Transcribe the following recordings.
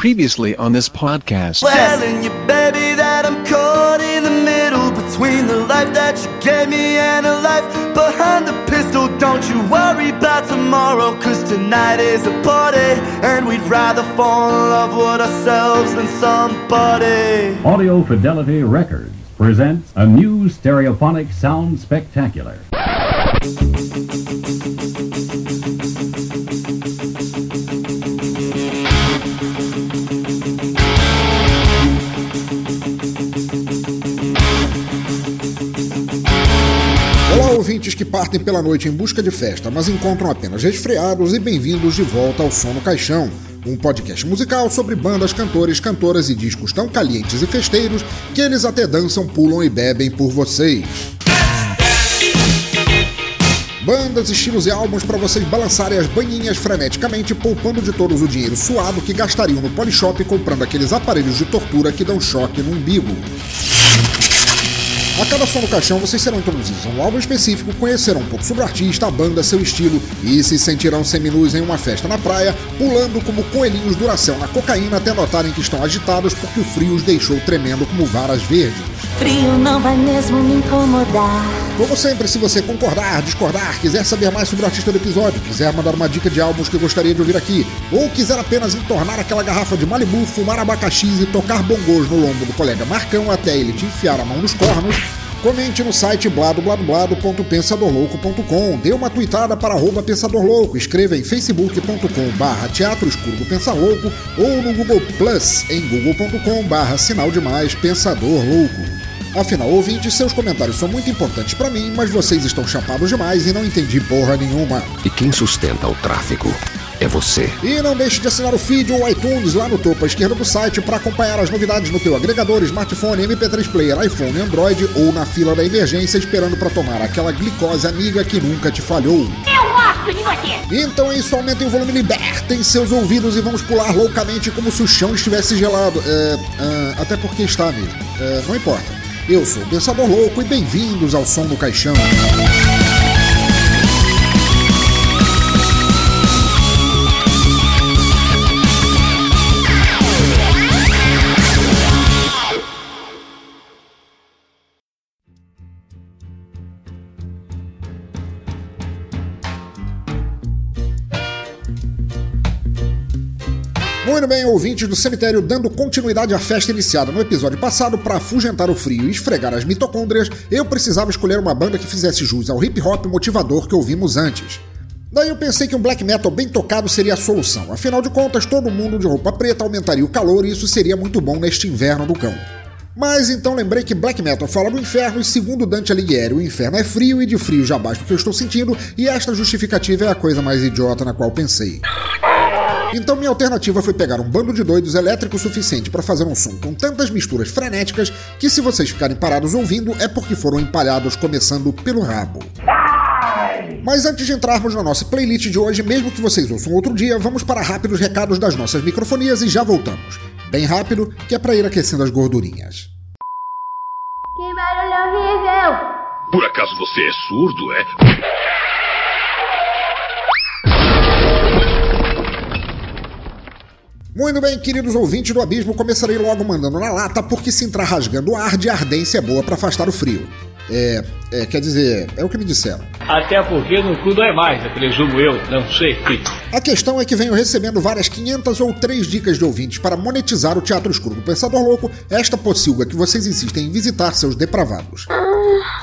Previously on this podcast. Telling you, baby, that I'm caught in the middle between the life that you gave me and a life behind the pistol. Don't you worry about tomorrow, cause tonight is a party, and we'd rather fall in love with ourselves than somebody. Audio Fidelity Records presents a new stereophonic sound spectacular. Que partem pela noite em busca de festa, mas encontram apenas resfriados e bem-vindos de volta ao Som no Caixão, um podcast musical sobre bandas, cantores, cantoras e discos tão calientes e festeiros que eles até dançam, pulam e bebem por vocês. Bandas, estilos e álbuns para vocês balançarem as banhinhas freneticamente, poupando de todos o dinheiro suado que gastariam no Polishop comprando aqueles aparelhos de tortura que dão choque no umbigo. A cada som no caixão vocês serão introduzidos a um álbum específico, conhecerão um pouco sobre o artista, a banda, seu estilo e se sentirão seminus em uma festa na praia, pulando como coelhinhos duracel na cocaína até notarem que estão agitados porque o frio os deixou tremendo como varas verdes. Frio não vai mesmo me incomodar. Como sempre, se você concordar, discordar, quiser saber mais sobre o artista do episódio, quiser mandar uma dica de álbuns que gostaria de ouvir aqui, ou quiser apenas entornar aquela garrafa de Malibu, fumar abacaxis e tocar bongos no lombo do colega Marcão até ele te enfiar a mão nos cornos, Comente no site bladobladoblado.pensadorlouco.com, dê uma tweetada para arroba Pensador Louco, escreva em facebook.com barra Teatro Escuro do Pensar Louco ou no Google Plus em google.com barra Sinal Demais Pensador Louco. Afinal, ouvintes, seus comentários são muito importantes para mim, mas vocês estão chapados demais e não entendi porra nenhuma. E quem sustenta o tráfego é você. E não deixe de assinar o feed ou iTunes lá no topo à esquerda do site para acompanhar as novidades no teu agregador, smartphone, MP3 player, iPhone, Android ou na fila da emergência esperando para tomar aquela glicose amiga que nunca te falhou. Eu gosto de você. Então é isso, aumentem o volume, libertem seus ouvidos e vamos pular loucamente como se o chão estivesse gelado. É, é, até porque está mesmo. É, não importa. Eu sou o Pensador Louco e bem-vindos ao Som do Caixão. Muito bem, ouvintes do cemitério, dando continuidade à festa iniciada no episódio passado, para afugentar o frio e esfregar as mitocôndrias, eu precisava escolher uma banda que fizesse jus ao hip hop motivador que ouvimos antes. Daí eu pensei que um black metal bem tocado seria a solução, afinal de contas, todo mundo de roupa preta aumentaria o calor e isso seria muito bom neste inverno do cão. Mas então lembrei que black metal fala do inferno e segundo Dante Alighieri, o inferno é frio e de frio já basta o que eu estou sentindo e esta justificativa é a coisa mais idiota na qual pensei. Então minha alternativa foi pegar um bando de doidos elétrico suficiente para fazer um som com tantas misturas frenéticas que se vocês ficarem parados ouvindo é porque foram empalhados começando pelo rabo. Mas antes de entrarmos na nossa playlist de hoje, mesmo que vocês ouçam outro dia, vamos para rápidos recados das nossas microfonias e já voltamos. Bem rápido, que é para ir aquecendo as gordurinhas. Que barulho horrível. Por acaso você é surdo, é? Muito bem, queridos ouvintes do Abismo, começarei logo mandando na lata, porque se entrar rasgando ar de ardência é boa para afastar o frio. É, é, quer dizer, é o que me disseram. Até porque no cu dói mais, eu presumo eu, não sei. A questão é que venho recebendo várias 500 ou 3 dicas de ouvintes para monetizar o Teatro Escuro do Pensador Louco, esta pocilga que vocês insistem em visitar seus depravados.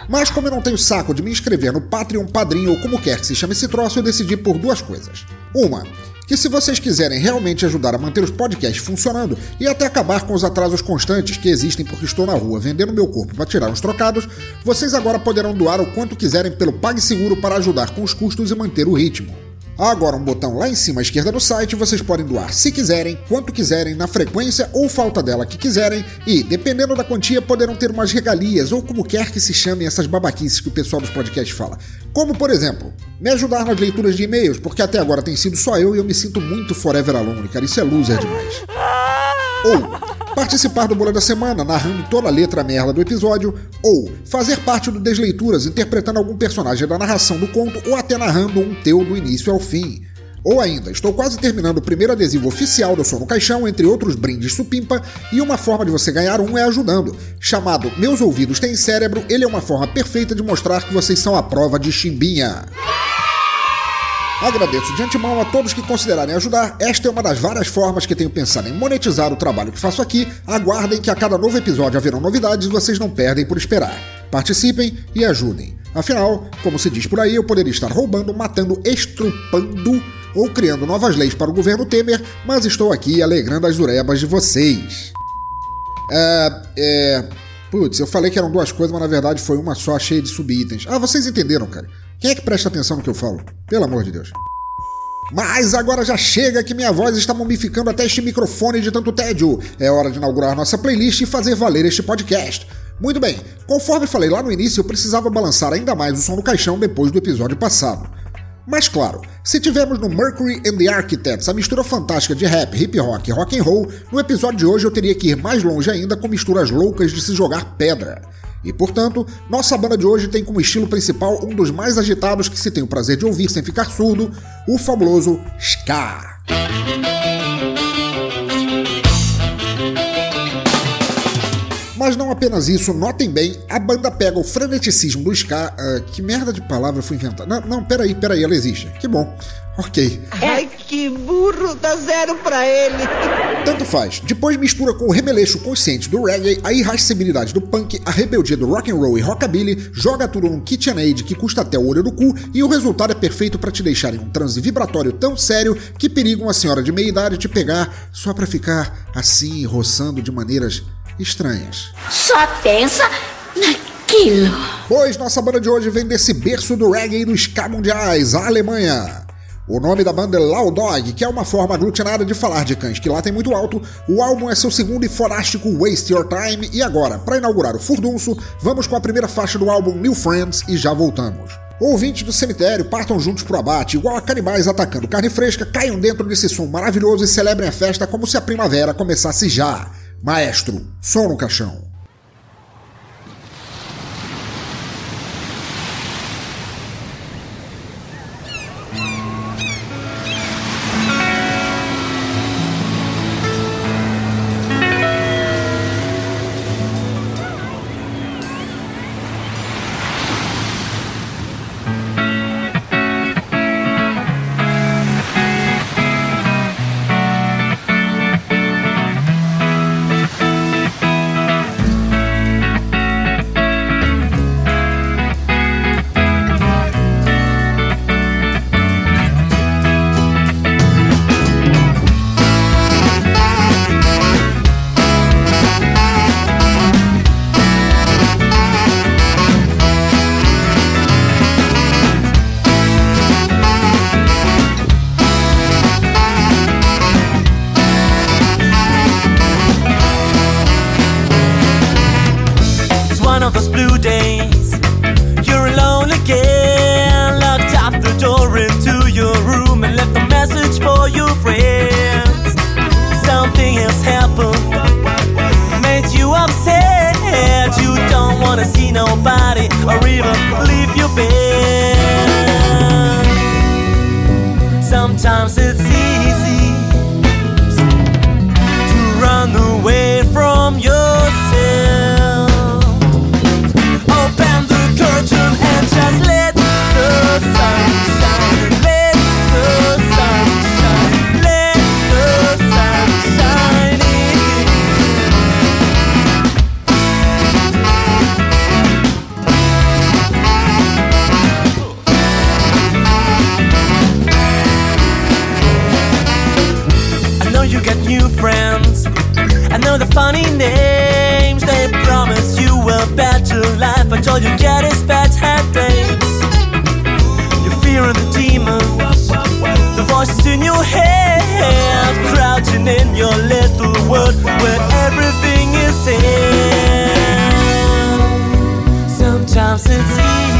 Mas como eu não tenho saco de me inscrever no Patreon, Padrinho ou como quer que se chame esse troço, eu decidi por duas coisas. Uma, que se vocês quiserem realmente ajudar a manter os podcasts funcionando e até acabar com os atrasos constantes que existem porque estou na rua vendendo meu corpo para tirar uns trocados, vocês agora poderão doar o quanto quiserem pelo PagSeguro para ajudar com os custos e manter o ritmo. Há agora um botão lá em cima à esquerda do site, vocês podem doar se quiserem, quanto quiserem, na frequência ou falta dela que quiserem, e, dependendo da quantia, poderão ter umas regalias, ou como quer que se chamem essas babaquices que o pessoal dos podcasts fala. Como, por exemplo, me ajudar nas leituras de e-mails, porque até agora tem sido só eu e eu me sinto muito forever alone, cara, isso é loser demais. Ou participar do Bola da Semana, narrando toda a letra merda do episódio, ou fazer parte do Desleituras, interpretando algum personagem da narração do conto, ou até narrando um teu do início ao fim. Ou ainda, estou quase terminando o primeiro adesivo oficial do Som no Caixão, entre outros brindes supimpa, e uma forma de você ganhar um é ajudando. Chamado Meus Ouvidos Têm Cérebro, ele é uma forma perfeita de mostrar que vocês são a prova de chimbinha. Agradeço de antemão a todos que considerarem ajudar. Esta é uma das várias formas que tenho pensado em monetizar o trabalho que faço aqui. Aguardem que a cada novo episódio haverão novidades e vocês não perdem por esperar. Participem e ajudem. Afinal, como se diz por aí, eu poderia estar roubando, matando, estrupando ou criando novas leis para o governo Temer, mas estou aqui alegrando as urebas de vocês. É. É. Putz, eu falei que eram duas coisas, mas na verdade foi uma só, cheia de subitens. Ah, vocês entenderam, cara. Quem é que presta atenção no que eu falo? Pelo amor de Deus. Mas agora já chega que minha voz está mumificando até este microfone de tanto tédio. É hora de inaugurar nossa playlist e fazer valer este podcast. Muito bem, conforme falei lá no início, eu precisava balançar ainda mais o som do caixão depois do episódio passado. Mas claro, se tivermos no Mercury and the Architects a mistura fantástica de rap, hip hop e rock and roll, no episódio de hoje eu teria que ir mais longe ainda com misturas loucas de se jogar pedra. E portanto, nossa banda de hoje tem como estilo principal um dos mais agitados que se tem o prazer de ouvir sem ficar surdo, o fabuloso ska. Mas não apenas isso, notem bem, a banda pega o freneticismo do ska. Uh, que merda de palavra foi inventada? Não, não, peraí, peraí, ela existe. Que bom. Ok. Ai, que burro, dá zero pra ele. Tanto faz. Depois mistura com o remeleixo consciente do reggae, a irascibilidade do punk, a rebeldia do rock and roll e rockabilly, joga tudo num KitchenAid que custa até o olho do cu e o resultado é perfeito para te deixar em um transe vibratório tão sério que periga uma senhora de meia idade te pegar só para ficar assim roçando de maneiras estranhas. Só pensa naquilo. Pois nossa banda de hoje vem desse berço do reggae e do ska mundiais, a Alemanha. O nome da banda é Loud Dog, que é uma forma aglutinada de falar de cães que lá tem muito alto. O álbum é seu segundo e forástico Waste Your Time. E agora, para inaugurar o furdunço, vamos com a primeira faixa do álbum New Friends e já voltamos. Ouvintes do cemitério, partam juntos pro abate, igual a canibais atacando carne fresca, caiam dentro desse som maravilhoso e celebrem a festa como se a primavera começasse já. Maestro, som no caixão. message for your friends. Something has happened, made you upset. You don't wanna see nobody or even leave your bed. Sometimes it's all you get is bad headaches. You're fearing the demon, the voices in your head, crouching in your little world where everything is in. Sometimes it's easy.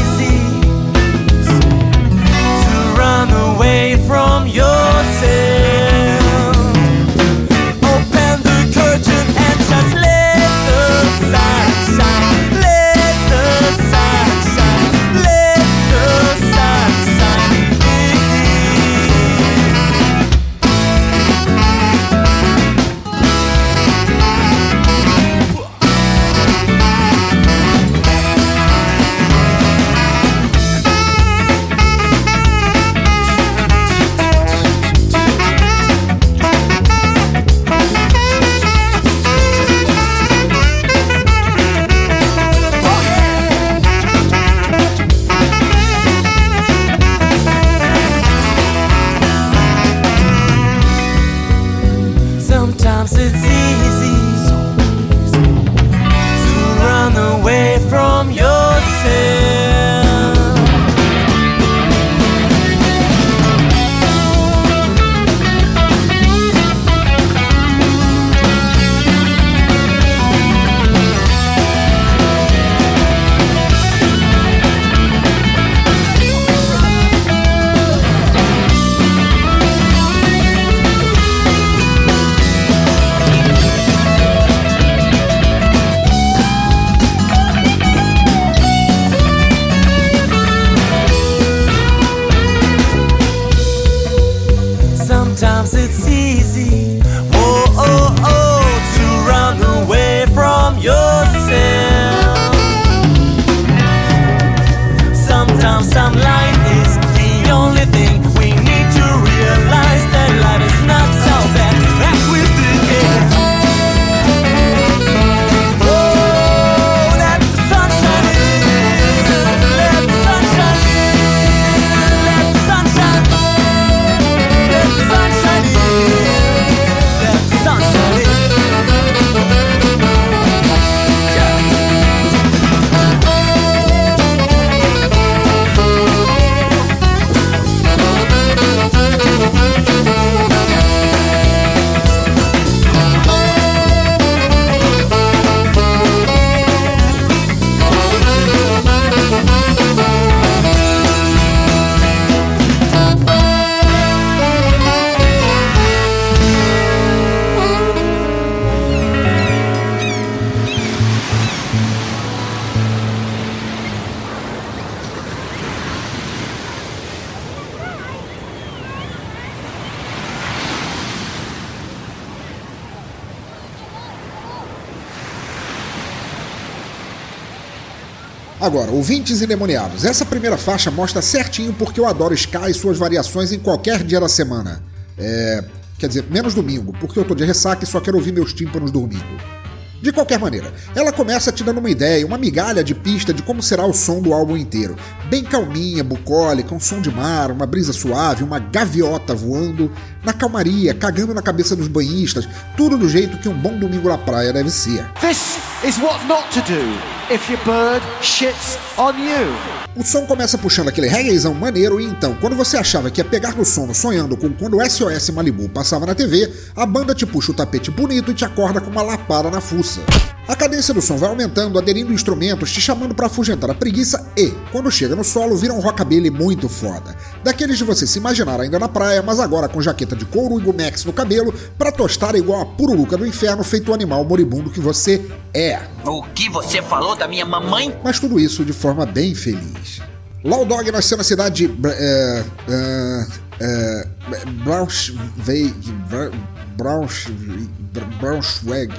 Agora, ouvintes endemoniados, essa primeira faixa mostra certinho porque eu adoro Ska e suas variações em qualquer dia da semana. É. Quer dizer, menos domingo, porque eu tô de ressaca e só quero ouvir meus tímpanos dormindo. De qualquer maneira, ela começa te dando uma ideia, uma migalha de pista de como será o som do álbum inteiro. Bem calminha, bucólica, um som de mar, uma brisa suave, uma gaviota voando, na calmaria, cagando na cabeça dos banhistas, tudo do jeito que um bom domingo na praia deve ser. This is what not to do if your bird shits on you. O som começa puxando aquele reggaezão maneiro e então, quando você achava que ia pegar no sono sonhando com quando o SOS Malibu passava na TV, a banda te puxa o tapete bonito e te acorda com uma lapada na fuça. A cadência do som vai aumentando, aderindo instrumentos, te chamando para afugentar a preguiça e, quando chega no solo, vira um rockabilly muito foda. Daqueles de você se imaginar ainda na praia, mas agora com jaqueta de couro e gumex no cabelo, para tostar igual a pururuca do inferno feito o animal moribundo que você é. O que você falou da minha mamãe? Mas tudo isso de forma bem feliz. Law Dog nasceu na cidade de é, é, é, Braunschweig, Braunschweig, Braunschweig,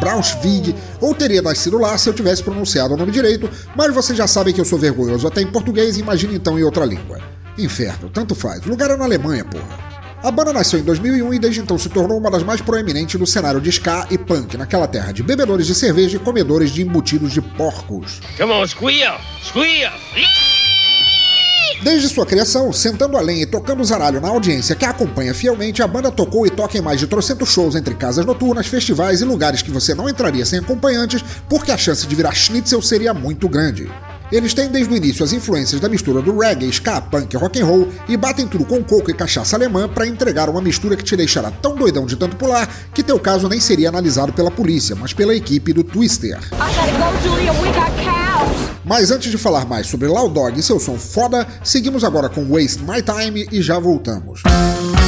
Braunschweig, ou teria nascido lá se eu tivesse pronunciado o nome direito, mas vocês já sabem que eu sou vergonhoso até em português, imagine então em outra língua. Inferno, tanto faz. O lugar é na Alemanha, porra. A banda nasceu em 2001 e desde então se tornou uma das mais proeminentes do cenário de ska e punk naquela terra de bebedores de cerveja e comedores de embutidos de porcos. Come on, squeal! Squeal! Desde sua criação, sentando a lenha e tocando zaralho na audiência que a acompanha fielmente, a banda tocou e toca em mais de trocentos shows entre casas noturnas, festivais e lugares que você não entraria sem acompanhantes, porque a chance de virar schnitzel seria muito grande. Eles têm desde o início as influências da mistura do reggae, ska, punk rock and roll e batem tudo com coco e cachaça alemã para entregar uma mistura que te deixará tão doidão de tanto pular que teu caso nem seria analisado pela polícia, mas pela equipe do Twister. Mas antes de falar mais sobre Loud Dog e seu som foda, seguimos agora com Waste My Time e já voltamos. all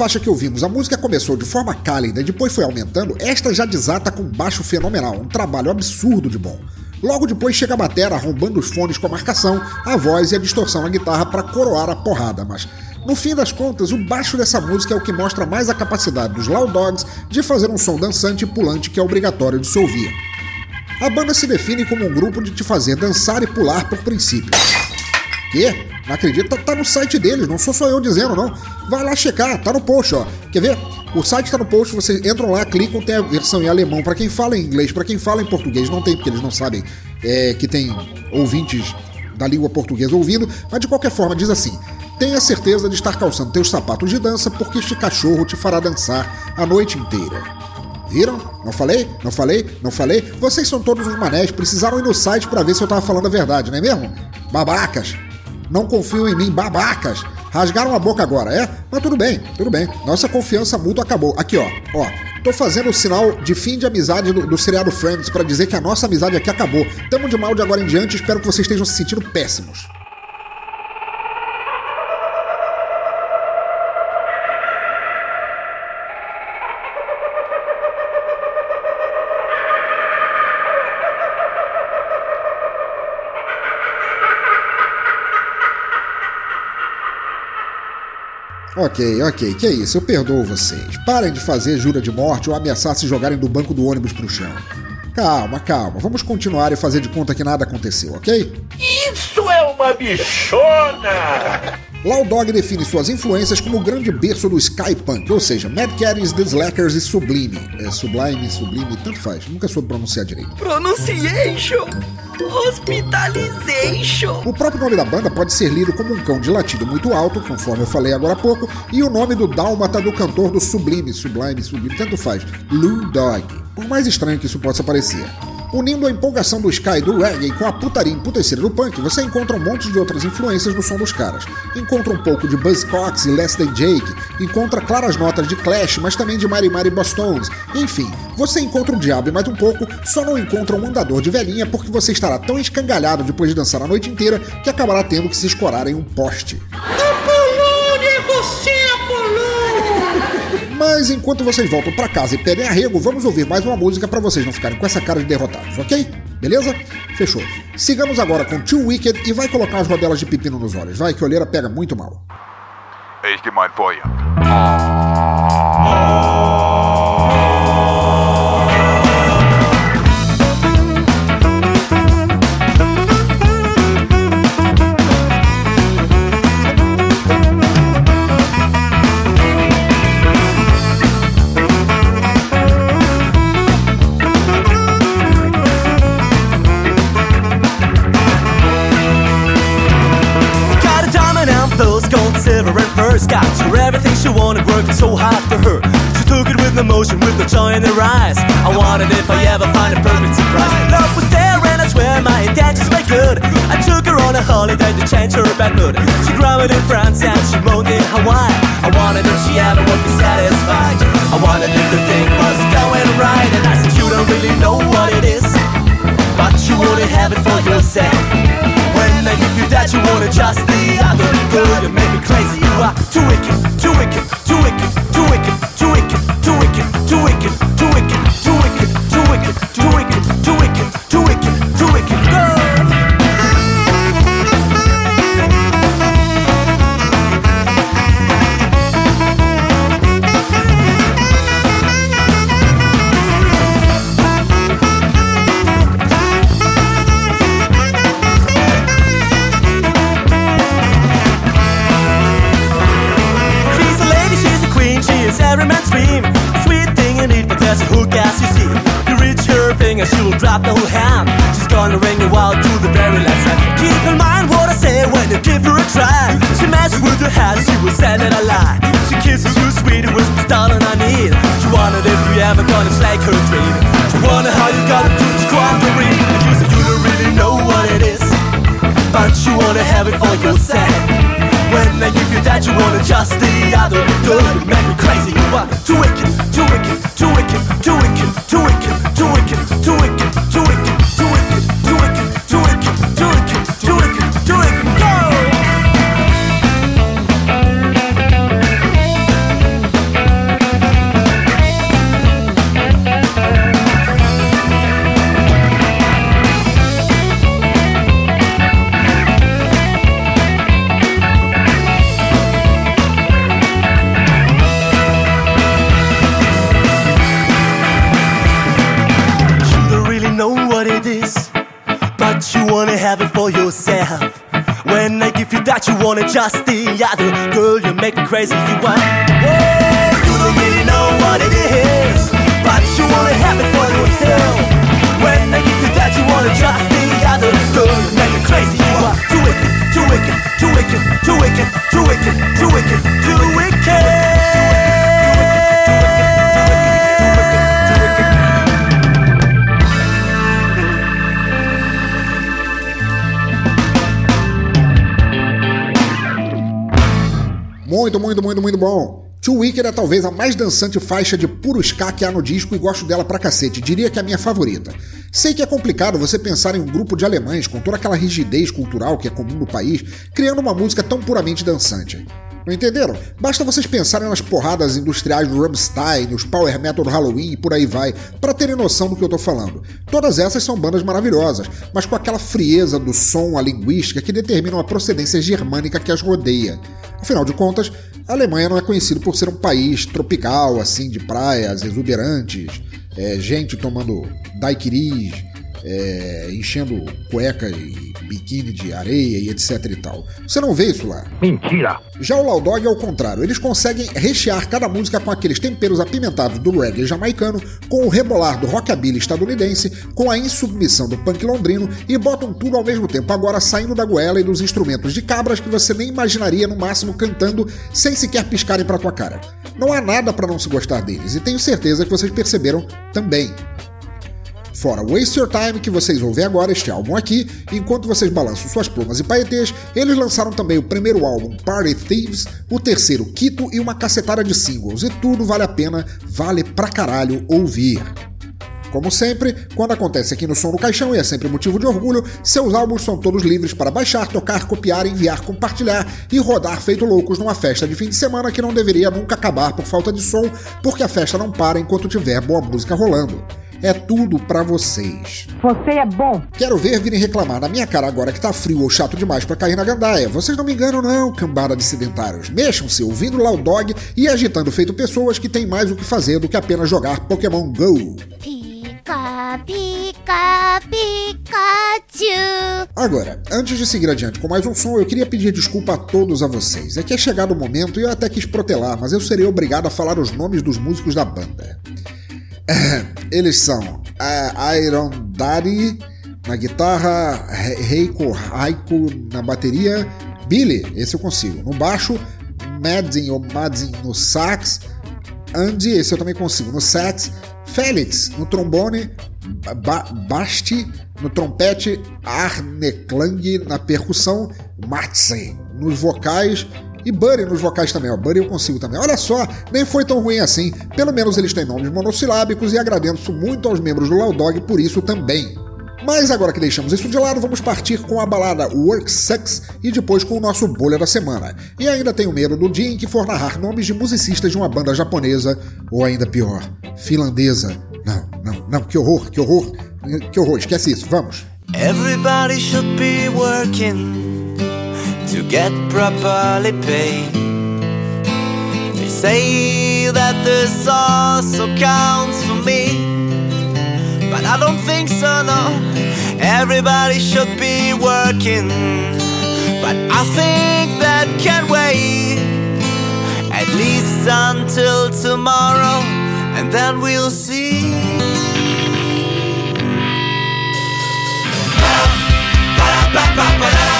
faixa que ouvimos a música começou de forma cálida e depois foi aumentando, esta já desata com um baixo fenomenal, um trabalho absurdo de bom. Logo depois chega a batera arrombando os fones com a marcação, a voz e a distorção na guitarra para coroar a porrada, mas no fim das contas, o baixo dessa música é o que mostra mais a capacidade dos Loud Dogs de fazer um som dançante e pulante que é obrigatório de se ouvir. A banda se define como um grupo de te fazer dançar e pular por princípio. Quê? Acredita? Tá no site deles, não sou só eu dizendo, não. Vai lá checar, tá no post, ó. Quer ver? O site tá no post, vocês entram lá, clicam, tem a versão em alemão. Para quem fala em inglês, para quem fala em português, não tem, porque eles não sabem é, que tem ouvintes da língua portuguesa ouvindo, mas de qualquer forma diz assim: tenha certeza de estar calçando teus sapatos de dança, porque este cachorro te fará dançar a noite inteira. Viram? Não falei? Não falei? Não falei? Vocês são todos os manés, precisaram ir no site para ver se eu tava falando a verdade, não é mesmo? Babacas! Não confiam em mim, babacas! Rasgaram a boca agora, é? Mas tudo bem, tudo bem. Nossa confiança mútua acabou. Aqui, ó, ó. Tô fazendo o sinal de fim de amizade do, do seriado Friends para dizer que a nossa amizade aqui acabou. Tamo de mal de agora em diante, espero que vocês estejam se sentindo péssimos. Ok, ok, que é isso, eu perdoo vocês. Parem de fazer jura de morte ou ameaçar se jogarem do banco do ônibus pro chão. Calma, calma, vamos continuar e fazer de conta que nada aconteceu, ok? Isso é uma bichona! Dog define suas influências como o grande berço do Skypunk, ou seja, Mad Caddies, The Slackers e Sublime. É, Sublime, Sublime, tanto faz, nunca soube pronunciar direito. Pronunciation! Hospitalization! O próprio nome da banda pode ser lido como um cão de latido muito alto, conforme eu falei agora há pouco, e o nome do dálmata do cantor do Sublime, Sublime, Sublime, tanto faz, Lou Dog. Por mais estranho que isso possa parecer. Unindo a empolgação do Sky e do reggae com a putaria emputecida do punk, você encontra um monte de outras influências no som dos caras. Encontra um pouco de Buzzcocks e Less Than Jake, encontra claras notas de Clash, mas também de Mary Mary Bosstones. Enfim, você encontra o diabo e mais um pouco, só não encontra um andador de velhinha porque você estará tão escangalhado depois de dançar a noite inteira que acabará tendo que se escorar em um poste. Mas enquanto vocês voltam para casa e pedem arrego, vamos ouvir mais uma música para vocês não ficarem com essa cara de derrotados, ok? Beleza? Fechou. Sigamos agora com Too Wicked e vai colocar as rodelas de pepino nos olhos. Vai que a olheira pega muito mal. Eis que mein Feuer. Just the other. Girl, you make me crazy. You want, whoa, you don't really know what it is, but you wanna have it for yourself. When I get to that, you wanna just Muito, muito, muito, bom. Too Wicked é talvez a mais dançante faixa de puro ska que há no disco e gosto dela pra cacete, diria que é a minha favorita. Sei que é complicado você pensar em um grupo de alemães com toda aquela rigidez cultural que é comum no país, criando uma música tão puramente dançante. Não entenderam? Basta vocês pensarem nas porradas industriais do Rammstein, nos power metal do Halloween e por aí vai, para terem noção do que eu tô falando. Todas essas são bandas maravilhosas, mas com aquela frieza do som, a linguística que determinam a procedência germânica que as rodeia. Afinal de contas, a Alemanha não é conhecido por ser um país tropical, assim, de praias exuberantes, é, gente tomando daiquiris, é, enchendo cueca e biquíni de areia e etc e tal. Você não vê isso lá. Mentira! Já o Loud Dog é o contrário, eles conseguem rechear cada música com aqueles temperos apimentados do reggae jamaicano, com o rebolar do rockabilly estadunidense, com a insubmissão do punk londrino e botam tudo ao mesmo tempo, agora saindo da goela e dos instrumentos de cabras que você nem imaginaria no máximo cantando sem sequer piscarem pra tua cara. Não há nada para não se gostar deles e tenho certeza que vocês perceberam também. Fora Waste Your Time, que vocês ouvem agora, este álbum aqui, enquanto vocês balançam suas plumas e paetês, eles lançaram também o primeiro álbum Party Thieves, o terceiro Quito e uma cacetada de singles, e tudo vale a pena, vale pra caralho ouvir. Como sempre, quando acontece aqui no Som do Caixão, e é sempre motivo de orgulho, seus álbuns são todos livres para baixar, tocar, copiar, enviar, compartilhar e rodar feito loucos numa festa de fim de semana que não deveria nunca acabar por falta de som, porque a festa não para enquanto tiver boa música rolando. É tudo pra vocês. Você é bom. Quero ver virem reclamar na minha cara agora que tá frio ou chato demais pra cair na gandaia. Vocês não me enganam não, cambada de sedentários. Mexam-se ouvindo Loud Dog e agitando feito pessoas que têm mais o que fazer do que apenas jogar Pokémon GO. Pica, pica, Pikachu. Agora, antes de seguir adiante com mais um som, eu queria pedir desculpa a todos a vocês. É que é chegado o momento e eu até quis protelar, mas eu serei obrigado a falar os nomes dos músicos da banda. Eles são a Iron Daddy na guitarra, Reiko Raiko na bateria, Billy, esse eu consigo, no baixo, Madden ou no sax, Andy, esse eu também consigo, no sax, Félix no trombone, ba Basti. No trompete, Arne Klang. Na percussão, Matsen nos vocais e Buddy nos vocais também, ó. Buddy eu consigo também. Olha só, nem foi tão ruim assim. Pelo menos eles têm nomes monossilábicos e agradeço muito aos membros do Loud Dog por isso também. Mas agora que deixamos isso de lado, vamos partir com a balada Work Sucks e depois com o nosso bolha da semana. E ainda tenho medo do dia em que for narrar nomes de musicistas de uma banda japonesa, ou ainda pior, finlandesa. Não, não, não, que horror, que horror, que horror, esquece isso, vamos. Everybody should be working to get properly paid. They say that this also counts for me. But I don't think so, no. Everybody should be working. But I think that can wait. At least until tomorrow, and then we'll see. I wake up in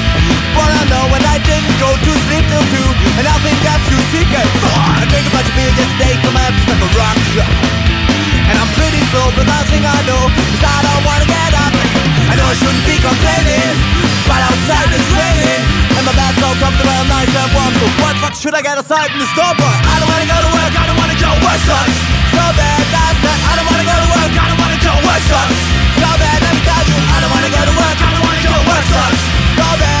But I know when I didn't go to sleep till two, and I think that's too secret. I think about you being yesterday, so my head's like a rock. And I'm pretty slow, but last thing I know is I don't wanna get up. I know I shouldn't be complaining, but outside it's raining, and my bed's so comfortable, nice and warm. So what the fuck should I get outside in the store for? I don't wanna go to work, I don't wanna go work sucks. So bad, that's that. I don't wanna go to work, I don't wanna go work sucks. So bad, let me tell you, I don't wanna go to work, I don't wanna go work sucks. So bad,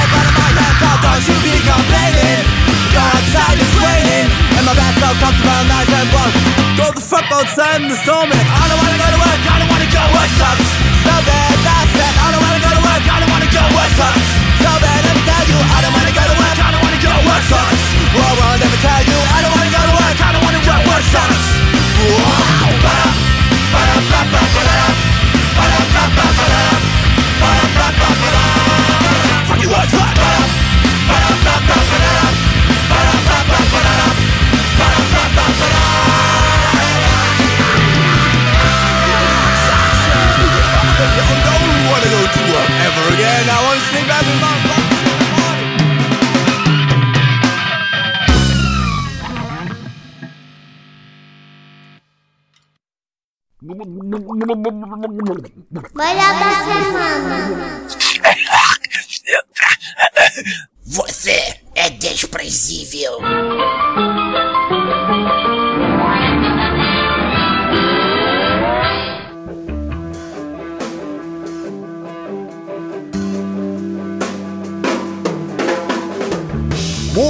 my doesn't complaining outside raining And my the storm I don't wanna go to work, I don't wanna go sucks, I don't wanna go to work, I don't wanna go sucks, tell you I don't wanna go to work, I don't wanna go Work sucks, well, I'll never tell you I don't wanna Molha da semana. Você é desprezível.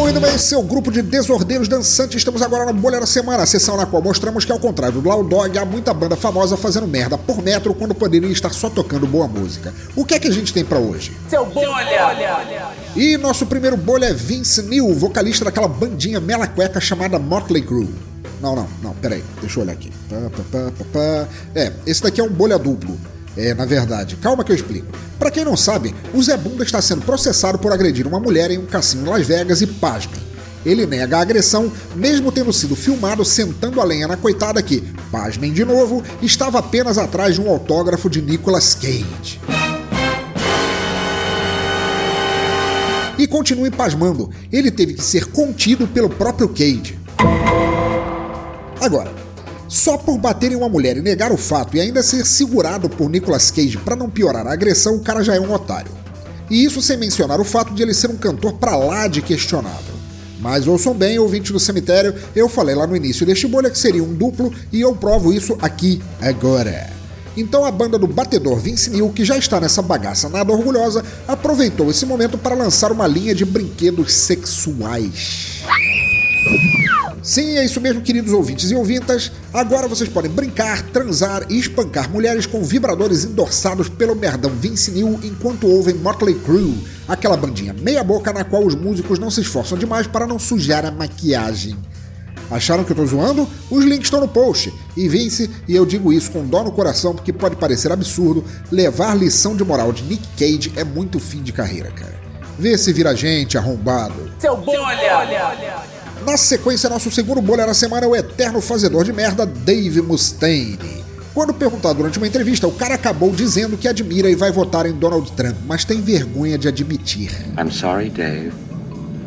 Muito bem, seu grupo de desordeiros dançantes, estamos agora na Bolha da Semana, a sessão na qual mostramos que, ao contrário do Loud Dog, há muita banda famosa fazendo merda por metro quando poderia estar só tocando boa música. O que é que a gente tem pra hoje? Seu bolha! E nosso primeiro bolha é Vince Neil, vocalista daquela bandinha mela cueca chamada Motley Crue. Não, não, não, peraí, deixa eu olhar aqui. É, esse daqui é um bolha duplo. É, na verdade, calma que eu explico. Pra quem não sabe, o Zé Bunda está sendo processado por agredir uma mulher em um cassino em Las Vegas e pasmem. Ele nega a agressão, mesmo tendo sido filmado sentando a lenha na coitada que, pasmem de novo, estava apenas atrás de um autógrafo de Nicolas Cage. E continue pasmando, ele teve que ser contido pelo próprio Cage. Agora, só por bater em uma mulher e negar o fato e ainda ser segurado por Nicolas Cage para não piorar a agressão, o cara já é um otário. E isso sem mencionar o fato de ele ser um cantor pra lá de questionável. Mas ouçam bem, ouvinte do cemitério, eu falei lá no início deste bolha que seria um duplo e eu provo isso aqui agora. Então a banda do batedor Vince Neil, que já está nessa bagaça nada orgulhosa, aproveitou esse momento para lançar uma linha de brinquedos sexuais. Sim, é isso mesmo, queridos ouvintes e ouvintas. Agora vocês podem brincar, transar e espancar mulheres com vibradores endossados pelo merdão Vince Neil enquanto ouvem Motley Crue, aquela bandinha meia boca na qual os músicos não se esforçam demais para não sujar a maquiagem. Acharam que eu tô zoando? Os links estão no post. E Vince, e eu digo isso com dó no coração porque pode parecer absurdo, levar lição de moral de Nick Cage é muito fim de carreira, cara. Vê se vira gente, arrombado. Seu bolha! Na sequência, nosso segundo bolha da semana é o eterno fazedor de merda Dave Mustaine. Quando perguntado durante uma entrevista, o cara acabou dizendo que admira e vai votar em Donald Trump, mas tem vergonha de admitir. I'm sorry, Dave.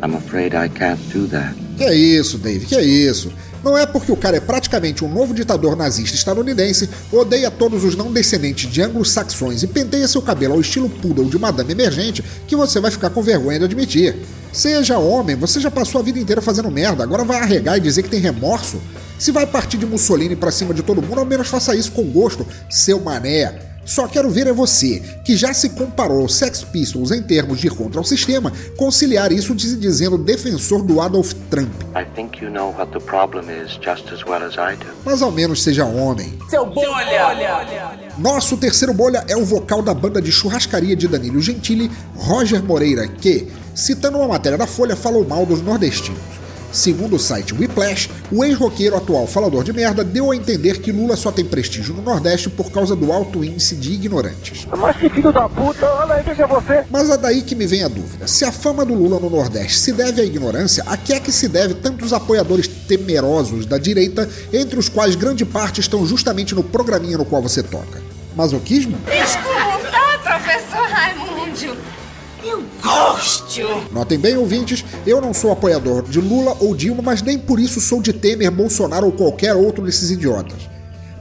I'm afraid I can't do that. Que é isso, Dave, que é isso? Não é porque o cara é praticamente um novo ditador nazista estadunidense, odeia todos os não descendentes de anglo-saxões e penteia seu cabelo ao estilo poodle de madame emergente que você vai ficar com vergonha de admitir. Seja homem, você já passou a vida inteira fazendo merda, agora vai arregar e dizer que tem remorso? Se vai partir de Mussolini pra cima de todo mundo, ao menos faça isso com gosto, seu mané. Só quero ver é você, que já se comparou aos Sex Pistols em termos de ir contra o sistema, conciliar isso se dizendo defensor do Adolf Trump. You know as well as. Mas ao menos seja homem. Seu bolha! Nosso terceiro bolha é o vocal da banda de churrascaria de Danilo Gentili, Roger Moreira, que, citando uma matéria da Folha, falou mal dos nordestinos. Segundo o site Whiplash, o ex-roqueiro atual falador de merda deu a entender que Lula só tem prestígio no Nordeste por causa do alto índice de ignorantes. Mas que filho da puta, olha aí, veja você. Mas é daí que me vem a dúvida. Se a fama do Lula no Nordeste se deve à ignorância, a que é que se deve tantos apoiadores temerosos da direita, entre os quais grande parte estão justamente no programinha no qual você toca? Masoquismo? Desculpa, gosto. Notem bem, ouvintes, eu não sou apoiador de Lula ou Dilma, mas nem por isso sou de Temer, Bolsonaro ou qualquer outro desses idiotas.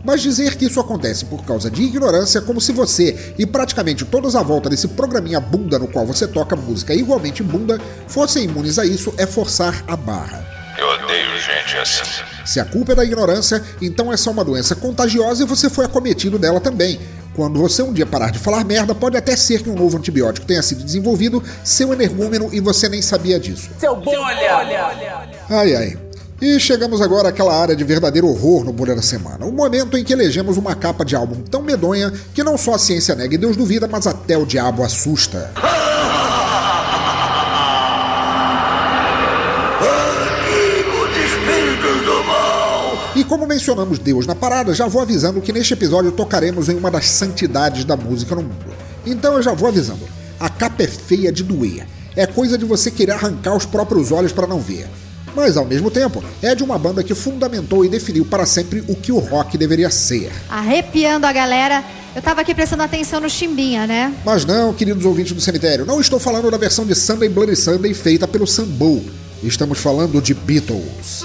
Mas dizer que isso acontece por causa de ignorância, como se você e praticamente todos à volta desse programinha bunda no qual você toca música igualmente bunda fossem imunes a isso, é forçar a barra. Eu odeio gente assim. Se a culpa é da ignorância, então é só uma doença contagiosa e você foi acometido dela também. Quando você um dia parar de falar merda, pode até ser que um novo antibiótico tenha sido desenvolvido, seu energúmeno, e você nem sabia disso. Seu bolha! Ai ai. E chegamos agora àquela área de verdadeiro horror no Bolha da Semana. O momento em que elegemos uma capa de álbum tão medonha que não só a ciência nega e Deus duvida, mas até o diabo assusta. E como mencionamos Deus na parada, já vou avisando que neste episódio tocaremos em uma das santidades da música no mundo. Então eu já vou avisando. A capa é feia de doer. É coisa de você querer arrancar os próprios olhos para não ver. Mas ao mesmo tempo, é de uma banda que fundamentou e definiu para sempre o que o rock deveria ser. Arrepiando a galera. Eu tava aqui prestando atenção no Chimbinha, né? Mas não, queridos ouvintes do cemitério, não estou falando da versão de Sunday Bloody Sunday feita pelo Sambo. Estamos falando de Beatles.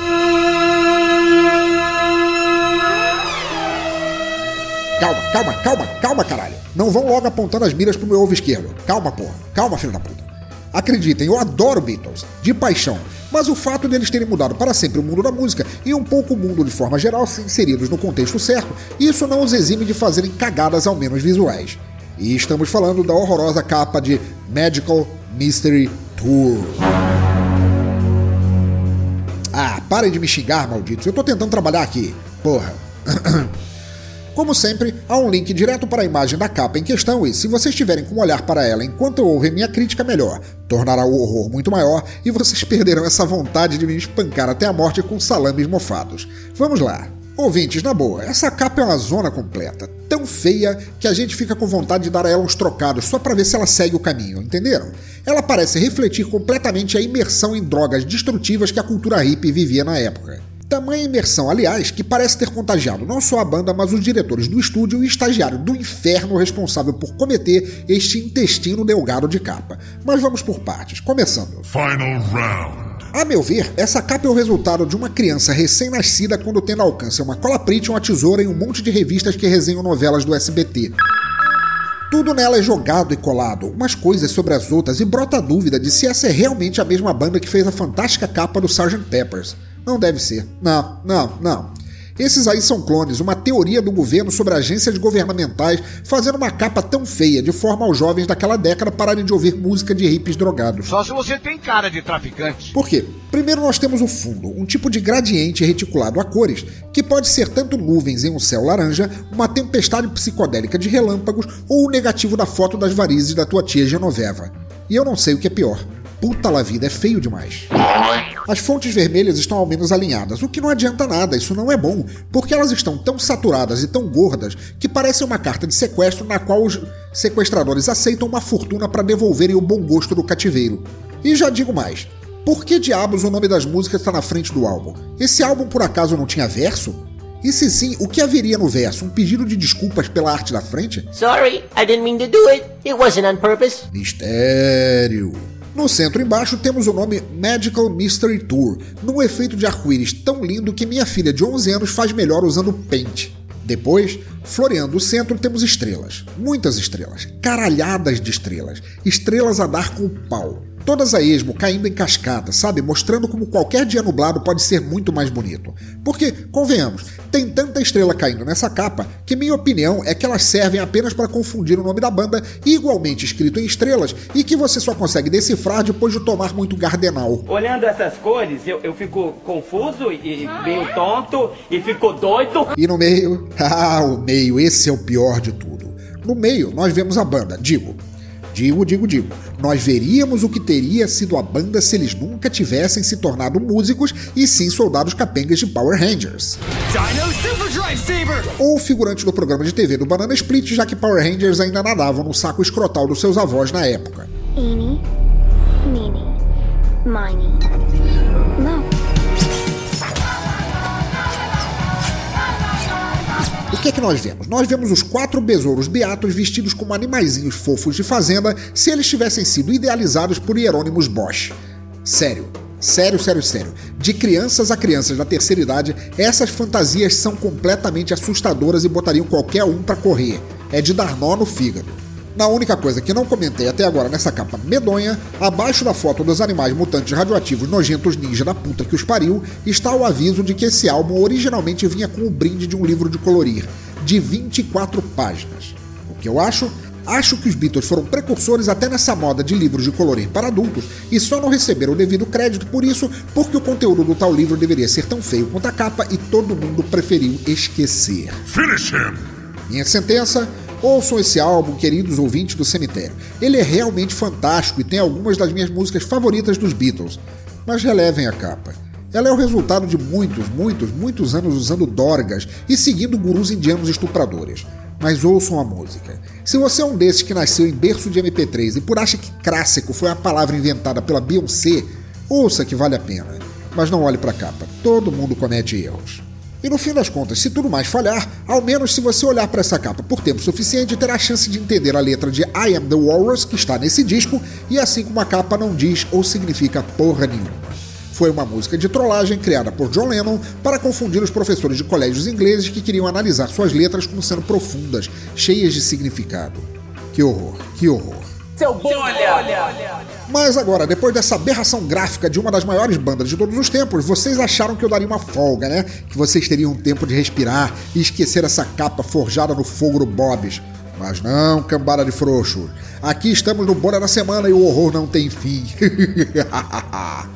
Calma, calma, calma, calma, caralho. Não vão logo apontando as miras pro meu ovo esquerdo. Calma, porra. Calma, filho da puta. Acreditem, eu adoro Beatles, de paixão. Mas o fato deles terem mudado para sempre o mundo da música e um pouco o mundo de forma geral se inseridos no contexto certo, isso não os exime de fazerem cagadas ao menos visuais. E estamos falando da horrorosa capa de Magical Mystery Tour. Ah, parem de me xingar, malditos. Eu tô tentando trabalhar aqui. Porra. Como sempre, há um link direto para a imagem da capa em questão e, se vocês tiverem como olhar para ela enquanto ouvem minha crítica, melhor. Tornará o horror muito maior e vocês perderão essa vontade de me espancar até a morte com salames mofados. Vamos lá. Ouvintes, na boa, essa capa é uma zona completa, tão feia que a gente fica com vontade de dar a ela uns trocados só para ver se ela segue o caminho, entenderam? Ela parece refletir completamente a imersão em drogas destrutivas que a cultura hippie vivia na época. Tamanha imersão, aliás, que parece ter contagiado não só a banda, mas os diretores do estúdio e o estagiário do inferno responsável por cometer este intestino delgado de capa. Mas vamos por partes, começando. Final round. A meu ver, essa capa é o resultado de uma criança recém-nascida quando tem no alcance uma cola print, uma tesoura e um monte de revistas que resenham novelas do SBT. Tudo nela é jogado e colado, umas coisas sobre as outras, e brota a dúvida de se essa é realmente a mesma banda que fez a fantástica capa do Sgt. Peppers. Não deve ser. Não, não, não. Esses aí são clones, uma teoria do governo sobre agências governamentais fazendo uma capa tão feia de forma aos jovens daquela década pararem de ouvir música de hippies drogados. Só se você tem cara de traficante. Por quê? Primeiro nós temos o fundo, um tipo de gradiente reticulado a cores, que pode ser tanto nuvens em um céu laranja, uma tempestade psicodélica de relâmpagos ou o negativo da foto das varizes da tua tia Genoveva. E eu não sei o que é pior. Puta la vida, é feio demais. As fontes vermelhas estão ao menos alinhadas, o que não adianta nada, isso não é bom, porque elas estão tão saturadas e tão gordas que parece uma carta de sequestro na qual os sequestradores aceitam uma fortuna para devolverem o bom gosto do cativeiro. E já digo mais, por que diabos o nome das músicas está na frente do álbum? Esse álbum por acaso não tinha verso? E se sim, o que haveria no verso? Um pedido de desculpas pela arte da frente? Sorry, I didn't mean to do it. It wasn't on purpose. Mistério. No centro embaixo temos o nome Magical Mystery Tour, num efeito de arco-íris tão lindo que minha filha de 11 anos faz melhor usando Paint. Depois, floreando o centro, temos estrelas. Muitas estrelas. Caralhadas de estrelas. Estrelas a dar com o pau. Todas a esmo caindo em cascata, sabe? Mostrando como qualquer dia nublado pode ser muito mais bonito. Porque, convenhamos, tem tanta estrela caindo nessa capa que minha opinião é que elas servem apenas para confundir o nome da banda, igualmente escrito em estrelas, e que você só consegue decifrar depois de tomar muito gardenal. Olhando essas cores, eu, eu fico confuso e meio tonto e fico doido. E no meio? Ah, o meio, esse é o pior de tudo. No meio, nós vemos a banda, digo, Digo, digo, digo. Nós veríamos o que teria sido a banda se eles nunca tivessem se tornado músicos e sim soldados capengas de Power Rangers. Ou figurantes do programa de TV do Banana Split, já que Power Rangers ainda nadavam no saco escrotal dos seus avós na época. Eeny, meeny, miny, que é que nós vemos? Nós vemos os quatro besouros beatos vestidos como animaizinhos fofos de fazenda se eles tivessem sido idealizados por Hieronymus Bosch. Sério, sério, sério, sério. De crianças a crianças da terceira idade, essas fantasias são completamente assustadoras e botariam qualquer um para correr. É de dar nó no fígado. Na única coisa que não comentei até agora nessa capa medonha, abaixo da foto dos animais mutantes radioativos nojentos ninja da puta que os pariu, está o aviso de que esse álbum originalmente vinha com o brinde de um livro de colorir, de 24 páginas. O que eu acho Acho que os Beatles foram precursores até nessa moda de livros de colorir para adultos e só não receberam o devido crédito por isso, porque o conteúdo do tal livro deveria ser tão feio quanto a capa e todo mundo preferiu esquecer. Finish him! Minha sentença: ouçam esse álbum, queridos ouvintes do cemitério. Ele é realmente fantástico e tem algumas das minhas músicas favoritas dos Beatles, mas relevem a capa. Ela é o resultado de muitos, muitos, muitos anos usando dorgas e seguindo gurus indianos estupradores mas ouçam a música. Se você é um desses que nasceu em berço de MP3 e por acha que clássico foi a palavra inventada pela Beyoncé, ouça que vale a pena. Mas não olhe para a capa, todo mundo comete erros. E no fim das contas, se tudo mais falhar, ao menos se você olhar para essa capa por tempo suficiente, terá a chance de entender a letra de I Am the Walrus que está nesse disco, e assim como a capa não diz ou significa porra nenhuma foi uma música de trollagem criada por John Lennon para confundir os professores de colégios ingleses que queriam analisar suas letras como sendo profundas, cheias de significado. Que horror, que horror. Seu bolha! Mas agora, depois dessa aberração gráfica de uma das maiores bandas de todos os tempos, vocês acharam que eu daria uma folga, né? Que vocês teriam tempo de respirar e esquecer essa capa forjada no fogo do Bob's. Mas não, cambada de frouxo. Aqui estamos no Bora da Semana e o horror não tem fim.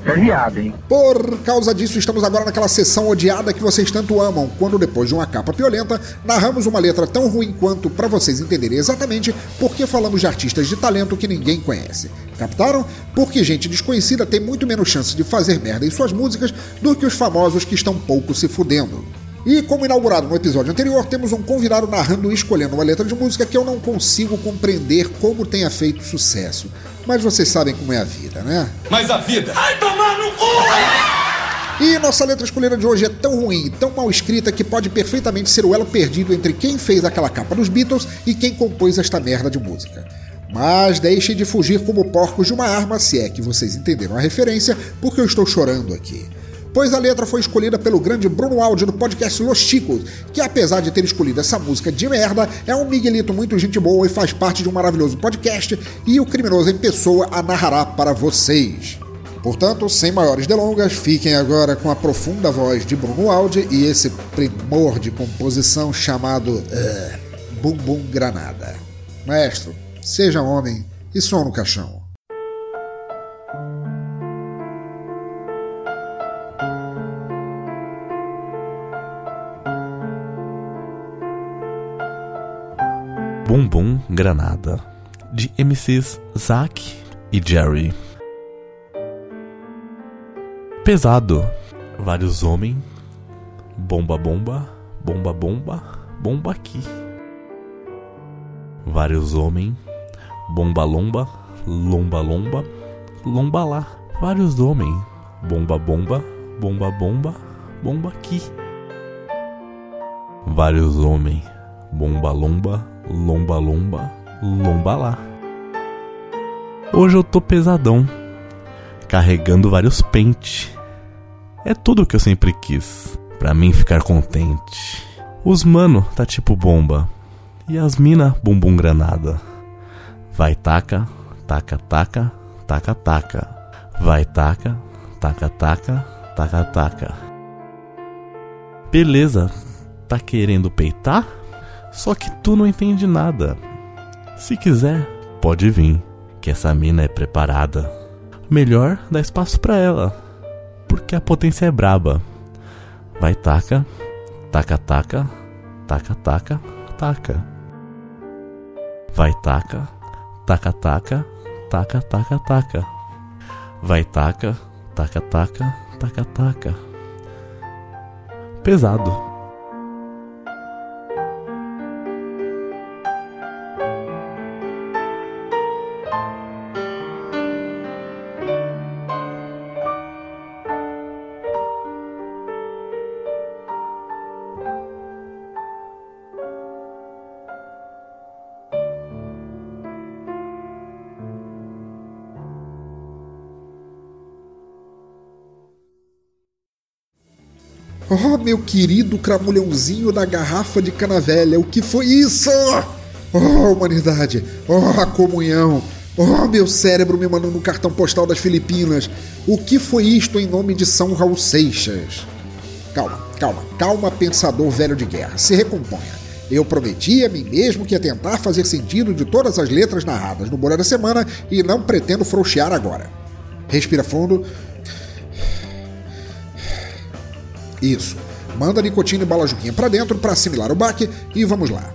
é viado, hein? Por causa disso, estamos agora naquela sessão odiada que vocês tanto amam, quando depois de uma capa piolenta, narramos uma letra tão ruim quanto para vocês entenderem exatamente por que falamos de artistas de talento que ninguém conhece. Captaram? Porque gente desconhecida tem muito menos chance de fazer merda em suas músicas do que os famosos que estão pouco se fudendo. E como inaugurado no episódio anterior, temos um convidado narrando e escolhendo uma letra de música que eu não consigo compreender como tenha feito sucesso. Mas vocês sabem como é a vida, né? Mas a vida. Ai, tomar no cu! E nossa letra escolhida de hoje é tão ruim, tão mal escrita que pode perfeitamente ser o elo perdido entre quem fez aquela capa dos Beatles e quem compôs esta merda de música. Mas deixem de fugir como porcos de uma arma, se é que vocês entenderam a referência, porque eu estou chorando aqui pois a letra foi escolhida pelo grande Bruno Aldi do podcast Los Chicos, que apesar de ter escolhido essa música de merda, é um miguelito muito gente boa e faz parte de um maravilhoso podcast, e o criminoso em pessoa a narrará para vocês. Portanto, sem maiores delongas, fiquem agora com a profunda voz de Bruno Aldi e esse primor de composição chamado uh, Bumbum Granada. Maestro, seja homem e som no caixão. Bumbum Granada, de MCs Zack e Jerry. Pesado, vários homens, bomba bomba, bomba bomba, bomba aqui. Vários homens, bomba lomba, lomba lomba, lomba lá. Vários homens, bomba bomba, bomba bomba, bomba aqui. Vários homens, bomba lomba, lomba lomba, lomba lá. Hoje eu tô pesadão, carregando vários pentes. É tudo que eu sempre quis, pra mim ficar contente. Os mano tá tipo bomba, e as mina bumbum granada. Vai taca, taca taca, taca taca. Vai taca, taca taca, taca taca. Beleza, tá querendo peitar? Só que tu não entende nada. Se quiser, pode vir, que essa mina é preparada. Melhor dar espaço para ela, porque a potência é braba. Vai taca, taca taca, taca taca, taca. Vai taca, taca taca, taca taca taca. Vai taca, taca taca, taca taca. Pesado. Oh, meu querido cramulhãozinho da garrafa de cana velha, o que foi isso? Oh, humanidade! Oh, a comunhão! Oh, meu cérebro me mandando um cartão postal das Filipinas! O que foi isto em nome de São Raul Seixas? Calma, calma, calma, pensador velho de guerra, se recomponha. Eu prometi a mim mesmo que ia tentar fazer sentido de todas as letras narradas no Bolha da Semana e não pretendo frouxear agora. Respira fundo. Isso. Manda nicotina e bala juquinha para dentro para assimilar o baque e vamos lá.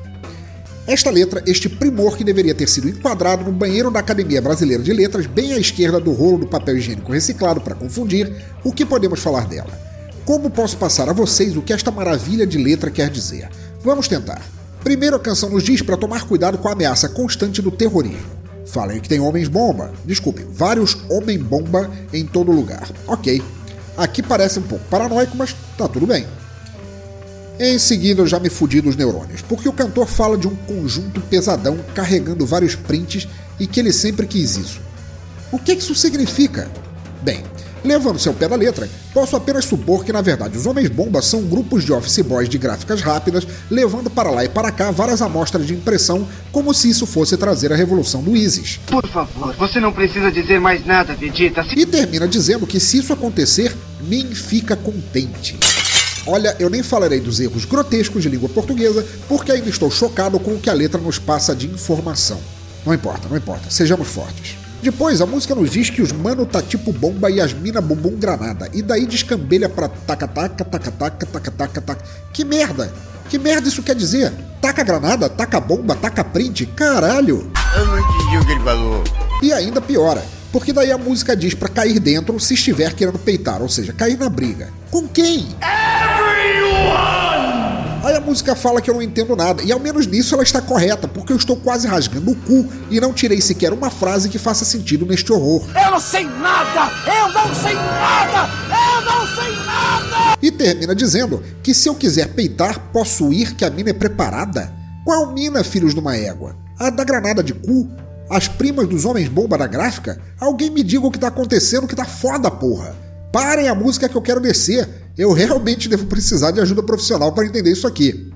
Esta letra, este primor que deveria ter sido enquadrado no banheiro da Academia Brasileira de Letras, bem à esquerda do rolo do papel higiênico reciclado para confundir, o que podemos falar dela? Como posso passar a vocês o que esta maravilha de letra quer dizer? Vamos tentar. Primeiro, a canção nos diz para tomar cuidado com a ameaça constante do terrorismo. Falem que tem homens-bomba. Desculpe, vários homem-bomba em todo lugar. Ok. Aqui parece um pouco paranoico, mas tá tudo bem. Em seguida, eu já me fudi dos neurônios, porque o cantor fala de um conjunto pesadão carregando vários prints e que ele sempre quis isso. O que isso significa? Bem, levando seu pé da letra, posso apenas supor que na verdade os Homens-Bomba são grupos de office boys de gráficas rápidas, levando para lá e para cá várias amostras de impressão, como se isso fosse trazer a revolução do ISIS. Por favor, você não precisa dizer mais nada, Vegeta. E termina dizendo que se isso acontecer, Min fica contente. Olha, eu nem falarei dos erros grotescos de língua portuguesa, porque ainda estou chocado com o que a letra nos passa de informação. Não importa, não importa, sejamos fortes. Depois, a música nos diz que os mano tá tipo bomba e as mina bumbum granada, e daí descambelha pra taca-taca, taca-taca, taca-taca, taca. Que merda! Que merda isso quer dizer? Taca granada, taca bomba, taca print, caralho! Eu não entendi o que ele falou. E ainda piora, porque daí a música diz para cair dentro se estiver querendo peitar, ou seja, cair na briga. Com quem? Aí a música fala que eu não entendo nada, e ao menos nisso ela está correta, porque eu estou quase rasgando o cu e não tirei sequer uma frase que faça sentido neste horror. Eu não sei nada! Eu não sei nada! Eu não sei nada! E termina dizendo que se eu quiser peitar, posso ir que a mina é preparada? Qual mina, filhos de uma égua? A da granada de cu? As primas dos homens bomba da gráfica? Alguém me diga o que tá acontecendo que tá foda, porra! Parem a música que eu quero descer. Eu realmente devo precisar de ajuda profissional para entender isso aqui.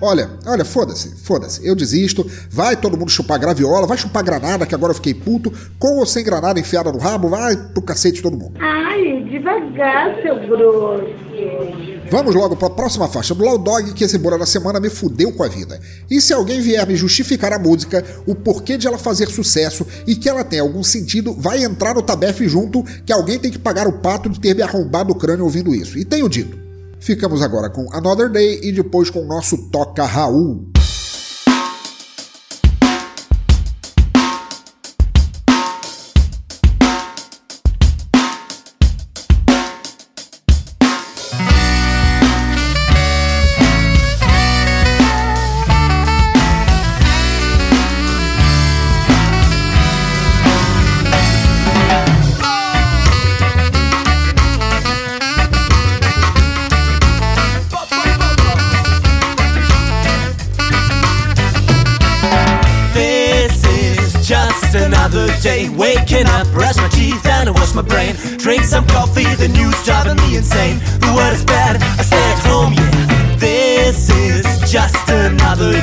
Olha, olha, foda-se, foda-se, eu desisto. Vai todo mundo chupar graviola, vai chupar granada, que agora eu fiquei puto. Com ou sem granada enfiada no rabo, vai pro cacete todo mundo. Ai, devagar, seu grosso. Vamos logo para a próxima faixa do Dog, que esse bora da semana me fudeu com a vida. E se alguém vier me justificar a música, o porquê de ela fazer sucesso e que ela tem algum sentido, vai entrar no tabefe junto, que alguém tem que pagar o pato de ter me arrombado o crânio ouvindo isso. E tenho dito. Ficamos agora com Another Day e depois com o nosso Toca Raul. Some coffee, the news driving me insane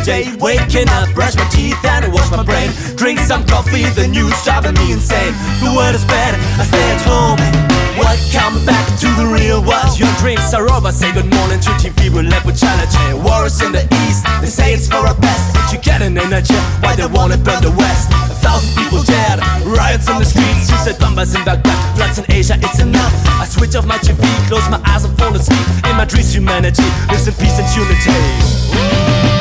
day Waking up, brush my teeth and wash my brain Drink some coffee, the news driving me insane The world is bad, I stay at home what come back to the real world? Your dreams are over. Say good morning to TV. We live with challenge. Wars in the east. They say it's for our best. But you get an energy. Why they wanna burn the west? A thousand people dead. Riots on the streets. You said bombers in Baghdad. Floods in Asia. It's enough. I switch off my TV. Close my eyes and fall asleep. In my dreams, humanity lives in peace and unity.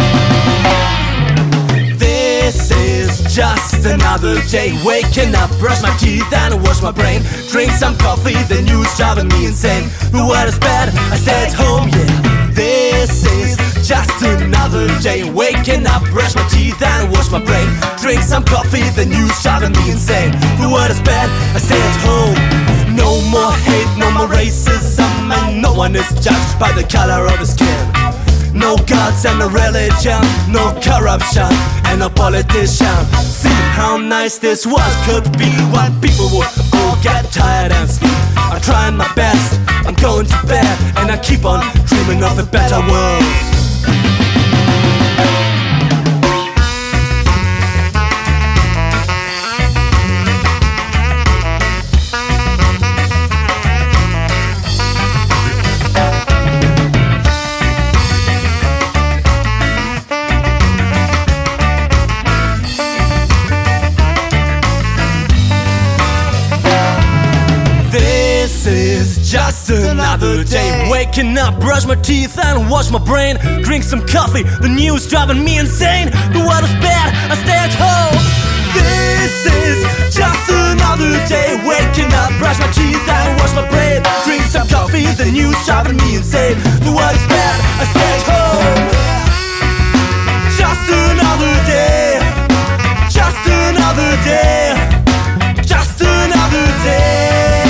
Just another day. Waking up, brush my teeth and wash my brain. Drink some coffee, the news driving me insane. The world is bad, I stay at home, yeah. This is just another day. Waking up, brush my teeth and wash my brain. Drink some coffee, the news driving me insane. The world is bad, I stay at home. No more hate, no more racism And no one is judged by the color of his skin no gods and no religion, no corruption and no politician. See how nice this world could be when people would all get tired and sleep. I'm trying my best, I'm going to bed, and I keep on dreaming of a better world. Just another day. Waking up, brush my teeth and wash my brain. Drink some coffee, the news driving me insane. The weather's bad, I stay at home. This is just another day. Waking up, brush my teeth and wash my brain. Drink some coffee, the news driving me insane. The weather's bad, I stay at home. Just another day. Just another day. Just another day.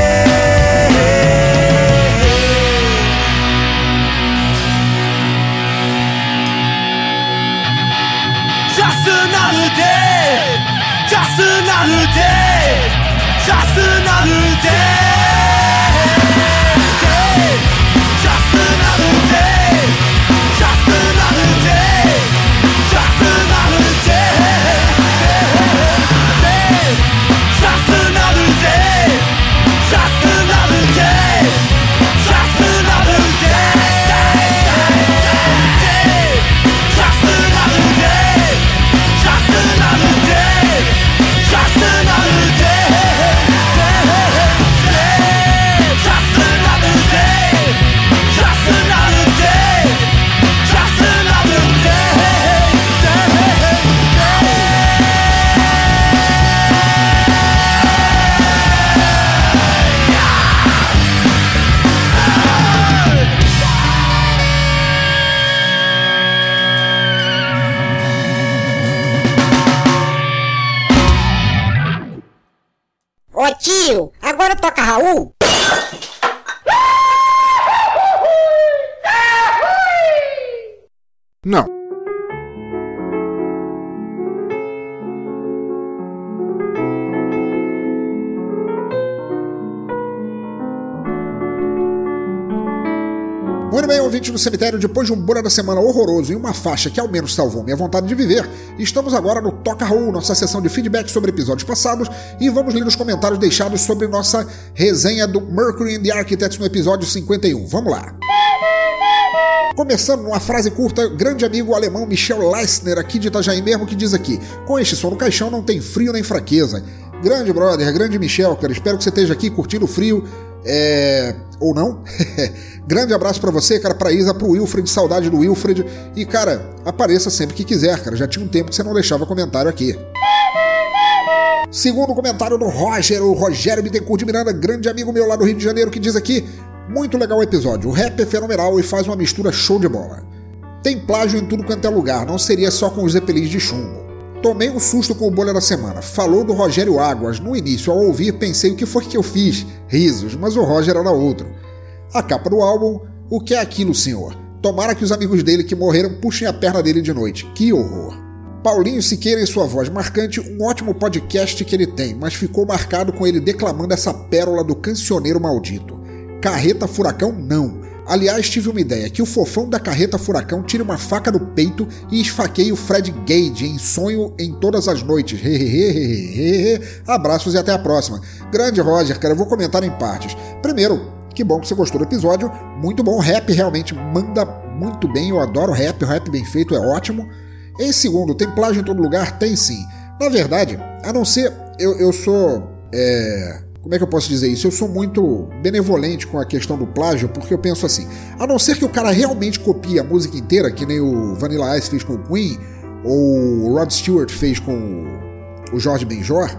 cemitério, depois de um Bora da Semana horroroso e uma faixa que ao menos salvou minha vontade de viver, estamos agora no Toca Raul, nossa sessão de feedback sobre episódios passados, e vamos ler os comentários deixados sobre nossa resenha do Mercury and the Architects no episódio 51. Vamos lá! Começando numa frase curta, grande amigo alemão Michel Leissner, aqui de Itajaí mesmo, que diz aqui: Com este som no caixão não tem frio nem fraqueza. Grande brother, grande Michel, cara, espero que você esteja aqui curtindo o frio. É. Ou não? Grande abraço para você, cara, pra Isa, pro Wilfred, saudade do Wilfred. E, cara, apareça sempre que quiser, cara. Já tinha um tempo que você não deixava comentário aqui. Segundo comentário do Roger, o Rogério Bittencourt de Miranda, grande amigo meu lá do Rio de Janeiro, que diz aqui: Muito legal o episódio, o rap é fenomenal e faz uma mistura show de bola. Tem plágio em tudo quanto é lugar, não seria só com os zeppelins de chumbo. Tomei um susto com o bolha da semana. Falou do Rogério Águas. No início, ao ouvir, pensei o que foi que eu fiz. Risos, mas o Roger era outro. A capa do álbum, o que é aquilo, senhor? Tomara que os amigos dele que morreram puxem a perna dele de noite. Que horror. Paulinho Siqueira em sua voz marcante, um ótimo podcast que ele tem, mas ficou marcado com ele declamando essa pérola do cancioneiro maldito. Carreta Furacão, não. Aliás, tive uma ideia: que o fofão da carreta Furacão tire uma faca do peito e esfaqueie o Fred Gage em sonho em todas as noites. Abraços e até a próxima. Grande Roger, cara, eu vou comentar em partes. Primeiro, que bom que você gostou do episódio. Muito bom, rap realmente manda muito bem. Eu adoro rap, o rap bem feito é ótimo. Em segundo, tem plágio em todo lugar? Tem sim. Na verdade, a não ser. Eu, eu sou. É, como é que eu posso dizer isso? Eu sou muito benevolente com a questão do plágio, porque eu penso assim: a não ser que o cara realmente copie a música inteira, que nem o Vanilla Ice fez com o Queen, ou o Rod Stewart fez com o Jorge Benjor.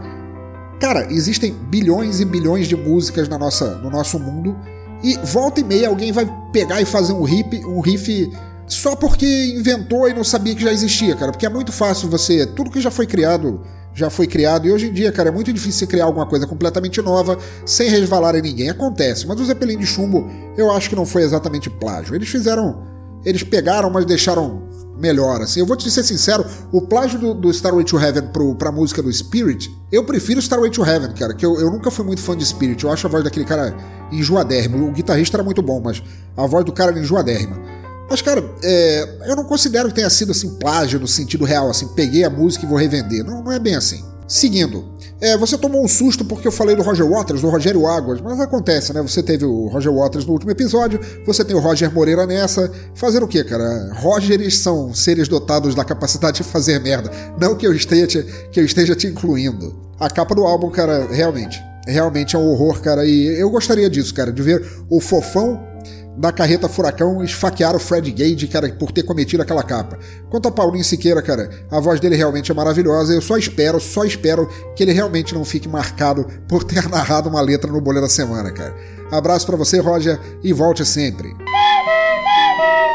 Cara, existem bilhões e bilhões de músicas na nossa, no nosso mundo e volta e meia alguém vai pegar e fazer um riff, um riff só porque inventou e não sabia que já existia, cara. Porque é muito fácil você. Tudo que já foi criado, já foi criado. E hoje em dia, cara, é muito difícil criar alguma coisa completamente nova sem resvalar em ninguém. Acontece. Mas o Zeppelin de Chumbo, eu acho que não foi exatamente plágio. Eles fizeram. Eles pegaram, mas deixaram melhor. Assim, eu vou te ser sincero, o plágio do, do Starway to Heaven pro, pra música do Spirit, eu prefiro Starway to Heaven, cara, que eu, eu nunca fui muito fã de Spirit. Eu acho a voz daquele cara enjoadérrimo. O guitarrista era muito bom, mas a voz do cara era enjoadérrima. Mas, cara, é, eu não considero que tenha sido assim plágio no sentido real, assim, peguei a música e vou revender. Não, não é bem assim. Seguindo, É, você tomou um susto porque eu falei do Roger Waters, do Rogério Águas, mas acontece, né? Você teve o Roger Waters no último episódio, você tem o Roger Moreira nessa. Fazer o quê, cara? Rogers são seres dotados da capacidade de fazer merda. Não que eu esteja, que eu esteja te incluindo. A capa do álbum, cara, realmente. Realmente é um horror, cara. E eu gostaria disso, cara, de ver o fofão da carreta Furacão esfaquear o Fred Gage, cara, por ter cometido aquela capa. Quanto a Paulinho Siqueira, cara, a voz dele realmente é maravilhosa. Eu só espero, só espero que ele realmente não fique marcado por ter narrado uma letra no Bolha da Semana, cara. Abraço para você, Roger, e volte sempre.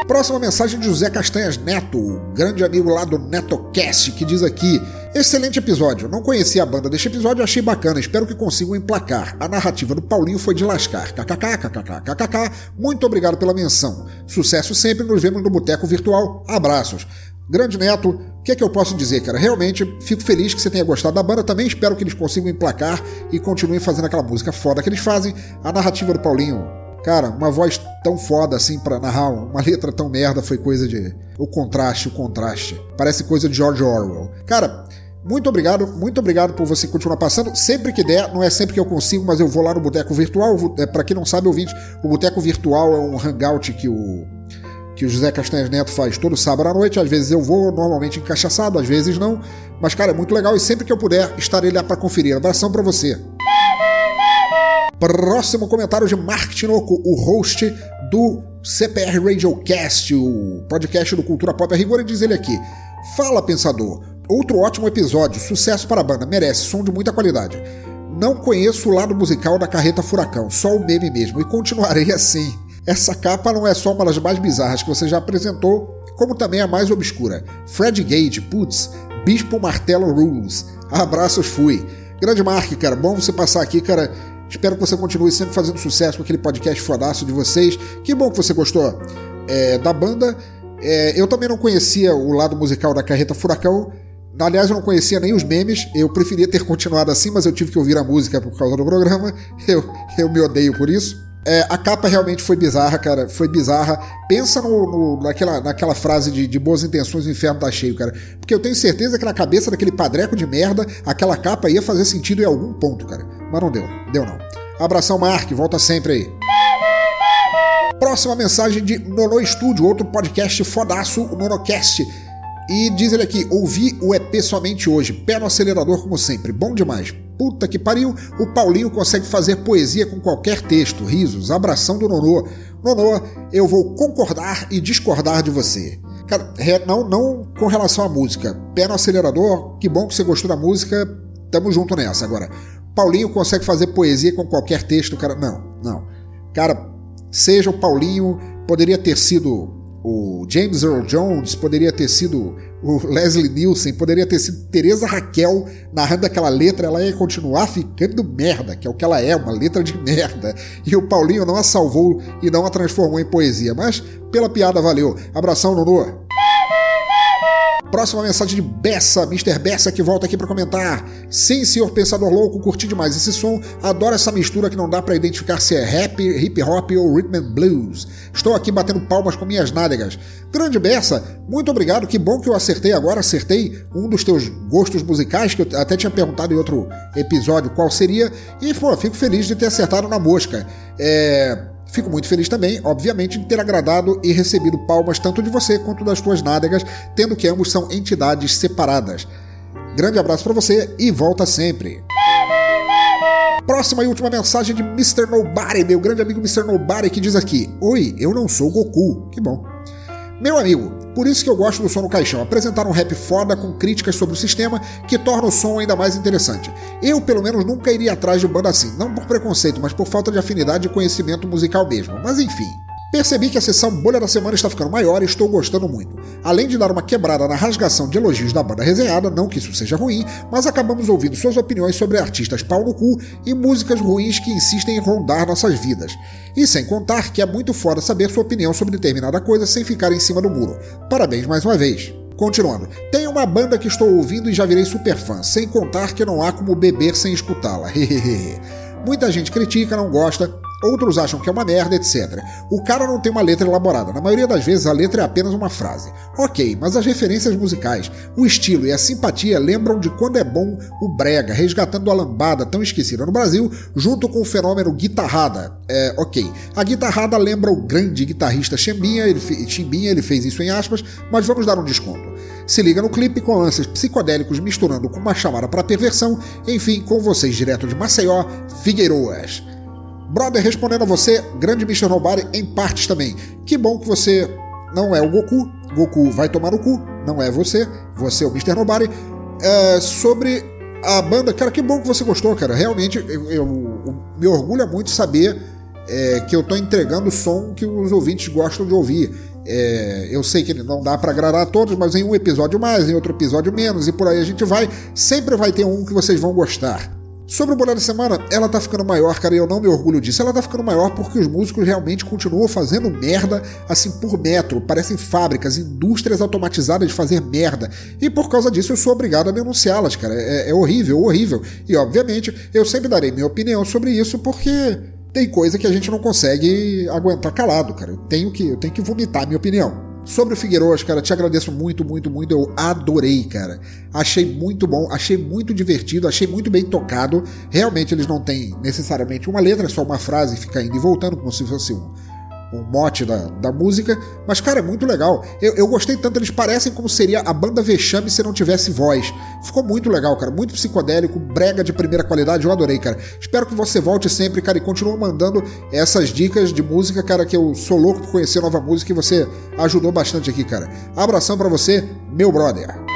Próxima mensagem de José Castanhas Neto, grande amigo lá do NetoCast, que diz aqui: Excelente episódio. Não conhecia a banda deste episódio, achei bacana. Espero que consigam emplacar. A narrativa do Paulinho foi de lascar. KKK, KKK, KKK. Muito obrigado pela menção. Sucesso sempre. Nos vemos no Boteco Virtual. Abraços. Grande Neto, o que é que eu posso dizer, cara? Realmente fico feliz que você tenha gostado da banda. Também espero que eles consigam emplacar e continuem fazendo aquela música foda que eles fazem. A narrativa do Paulinho Cara, uma voz tão foda assim para narrar uma letra tão merda foi coisa de. O contraste, o contraste. Parece coisa de George Orwell. Cara, muito obrigado, muito obrigado por você continuar passando. Sempre que der, não é sempre que eu consigo, mas eu vou lá no Boteco Virtual. É, para quem não sabe, ouvinte, o Boteco Virtual é um hangout que o que o José Castanhas Neto faz todo sábado à noite. Às vezes eu vou, normalmente encaixaçado, às vezes não. Mas, cara, é muito legal e sempre que eu puder, estarei lá para conferir. Abração para você. Próximo comentário de Mark Tinoco, o host do CPR Radiocast, o podcast do Cultura Pop a Rigor, e diz ele aqui: Fala, pensador. Outro ótimo episódio, sucesso para a banda, merece, som de muita qualidade. Não conheço o lado musical da carreta Furacão, só o meme mesmo, e continuarei assim. Essa capa não é só uma das mais bizarras que você já apresentou, como também a mais obscura. Fred Gage, putz, Bispo Martelo Rules. Abraços, fui. Grande Mark, cara, bom você passar aqui, cara. Espero que você continue sempre fazendo sucesso com aquele podcast fodaço de vocês. Que bom que você gostou é, da banda. É, eu também não conhecia o lado musical da Carreta Furacão. Aliás, eu não conhecia nem os memes. Eu preferia ter continuado assim, mas eu tive que ouvir a música por causa do programa. Eu, eu me odeio por isso. É, a capa realmente foi bizarra, cara. Foi bizarra. Pensa no, no, naquela, naquela frase de, de, boas intenções o inferno tá cheio, cara. Porque eu tenho certeza que na cabeça daquele padreco de merda, aquela capa ia fazer sentido em algum ponto, cara. Mas não deu. Deu não. Abração, Mark. Volta sempre aí. Próxima mensagem de Nono Studio, outro podcast fodaço, o Nonocast. E diz ele aqui: ouvi o EP somente hoje, pé no acelerador como sempre, bom demais. Puta que pariu, o Paulinho consegue fazer poesia com qualquer texto, risos, abração do Nonô. Nonô, eu vou concordar e discordar de você. Cara, não, não com relação à música. Pé no acelerador, que bom que você gostou da música, tamo junto nessa. Agora, Paulinho consegue fazer poesia com qualquer texto, cara. Não, não. Cara, seja o Paulinho, poderia ter sido o James Earl Jones, poderia ter sido o Leslie Nielsen, poderia ter sido Teresa Raquel narrando aquela letra, ela ia continuar ficando merda, que é o que ela é, uma letra de merda. E o Paulinho não a salvou e não a transformou em poesia, mas pela piada valeu. Abração, Nuno. Próxima mensagem de Bessa, Mr. Bessa, que volta aqui para comentar. Sim, senhor pensador louco, curti demais esse som. Adoro essa mistura que não dá para identificar se é rap, hip hop ou rhythm and blues. Estou aqui batendo palmas com minhas nádegas. Grande Bessa, muito obrigado. Que bom que eu acertei agora. Acertei um dos teus gostos musicais, que eu até tinha perguntado em outro episódio qual seria. E, pô, fico feliz de ter acertado na mosca. É Fico muito feliz também, obviamente, de ter agradado e recebido palmas tanto de você quanto das tuas nádegas, tendo que ambos são entidades separadas. Grande abraço para você e volta sempre. Próxima e última mensagem de Mr. Nobody, meu grande amigo Mr. Nobody, que diz aqui: Oi, eu não sou Goku. Que bom. Meu amigo, por isso que eu gosto do som no caixão. Apresentar um rap foda com críticas sobre o sistema que torna o som ainda mais interessante. Eu, pelo menos, nunca iria atrás de banda assim. Não por preconceito, mas por falta de afinidade e conhecimento musical mesmo. Mas enfim. Percebi que a sessão Bolha da Semana está ficando maior e estou gostando muito. Além de dar uma quebrada na rasgação de elogios da banda resenhada, não que isso seja ruim, mas acabamos ouvindo suas opiniões sobre artistas pau no cu e músicas ruins que insistem em rondar nossas vidas. E sem contar que é muito foda saber sua opinião sobre determinada coisa sem ficar em cima do muro. Parabéns mais uma vez. Continuando, tem uma banda que estou ouvindo e já virei super fã, sem contar que não há como beber sem escutá-la. Muita gente critica, não gosta, Outros acham que é uma merda, etc. O cara não tem uma letra elaborada. Na maioria das vezes a letra é apenas uma frase. Ok, mas as referências musicais, o estilo e a simpatia lembram de quando é bom o brega, resgatando a lambada tão esquecida no Brasil, junto com o fenômeno guitarrada. É, ok. A guitarrada lembra o grande guitarrista Chimbinha, ele, Chimbinha, ele fez isso em aspas, mas vamos dar um desconto. Se liga no clipe com lances psicodélicos misturando com uma chamada para perversão, enfim, com vocês direto de Maceió, Figueiroas. Brother, respondendo a você, grande Mr. Nobody em partes também. Que bom que você não é o Goku. Goku vai tomar no cu, não é você. Você é o Mr. Nobody. É, sobre a banda, cara, que bom que você gostou, cara. Realmente, eu, eu, eu me orgulha muito saber é, que eu tô entregando o som que os ouvintes gostam de ouvir. É, eu sei que não dá para agradar a todos, mas em um episódio mais, em outro episódio menos, e por aí a gente vai. Sempre vai ter um que vocês vão gostar. Sobre o Bolé da Semana, ela tá ficando maior, cara, e eu não me orgulho disso. Ela tá ficando maior porque os músicos realmente continuam fazendo merda assim por metro. Parecem fábricas, indústrias automatizadas de fazer merda. E por causa disso eu sou obrigado a denunciá-las, cara. É, é horrível, horrível. E obviamente eu sempre darei minha opinião sobre isso porque tem coisa que a gente não consegue aguentar calado, cara. Eu tenho que, eu tenho que vomitar minha opinião. Sobre o Figueiredo, cara, te agradeço muito, muito, muito. Eu adorei, cara. Achei muito bom, achei muito divertido, achei muito bem tocado. Realmente eles não têm necessariamente uma letra, é só uma frase fica indo e voltando, como se fosse um, um mote da, da música. Mas, cara, é muito legal. Eu, eu gostei tanto, eles parecem como seria a banda Vexame se não tivesse voz. Ficou muito legal, cara. Muito psicodélico, brega de primeira qualidade. Eu adorei, cara. Espero que você volte sempre, cara, e continue mandando essas dicas de música, cara, que eu sou louco por conhecer nova música e você ajudou bastante aqui, cara. Abração para você, meu brother.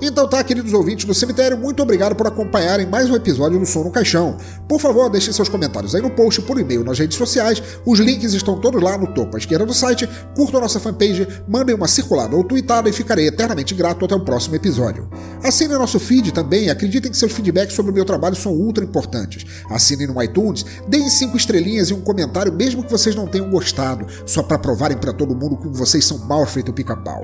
Então tá, queridos ouvintes do cemitério, muito obrigado por acompanharem mais um episódio do Som no Caixão. Por favor, deixem seus comentários aí no post, por e-mail, nas redes sociais. Os links estão todos lá no topo à esquerda do site. Curtam nossa fanpage, mandem uma circulada ou tweetada e ficarei eternamente grato até o próximo episódio. Assinem nosso feed também, acreditem que seus feedbacks sobre o meu trabalho são ultra importantes. Assinem no iTunes, deem cinco estrelinhas e um comentário, mesmo que vocês não tenham gostado, só para provarem para todo mundo que vocês são mal feito pica-pau.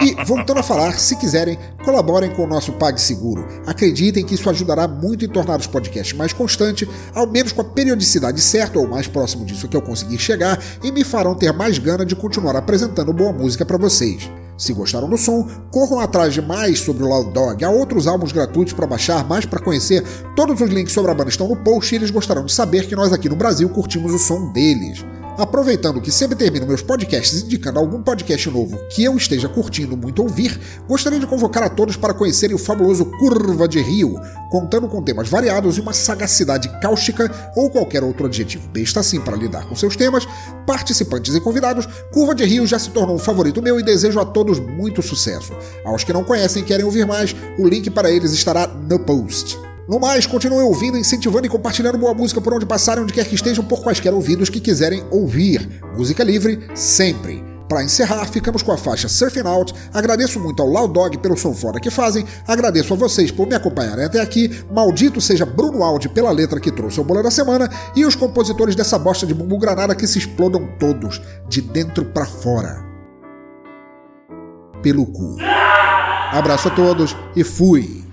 E, voltando a falar, se quiser quiserem, colaborem com o nosso PagSeguro. Acreditem que isso ajudará muito em tornar os podcasts mais constantes, ao menos com a periodicidade certa ou mais próximo disso que eu conseguir chegar, e me farão ter mais gana de continuar apresentando boa música para vocês. Se gostaram do som, corram atrás de mais sobre o Loud Dog. Há outros álbuns gratuitos para baixar, mais para conhecer. Todos os links sobre a banda estão no post e eles gostarão de saber que nós aqui no Brasil curtimos o som deles. Aproveitando que sempre termino meus podcasts indicando algum podcast novo que eu esteja curtindo muito ouvir, gostaria de convocar a todos para conhecerem o fabuloso Curva de Rio, contando com temas variados e uma sagacidade cáustica ou qualquer outro adjetivo besta assim para lidar com seus temas, participantes e convidados, Curva de Rio já se tornou um favorito meu e desejo a todos muito sucesso. Aos que não conhecem e querem ouvir mais, o link para eles estará no post. No mais, continuem ouvindo, incentivando e compartilhando boa música por onde passarem, onde quer que estejam, por quaisquer ouvidos que quiserem ouvir. Música livre, sempre. Para encerrar, ficamos com a faixa Surfing Out. Agradeço muito ao Loud Dog pelo som fora que fazem. Agradeço a vocês por me acompanharem até aqui. Maldito seja Bruno Aldi pela letra que trouxe o bolo da semana. E os compositores dessa bosta de bumbu granada que se explodam todos, de dentro para fora. Pelo cu. Abraço a todos e fui!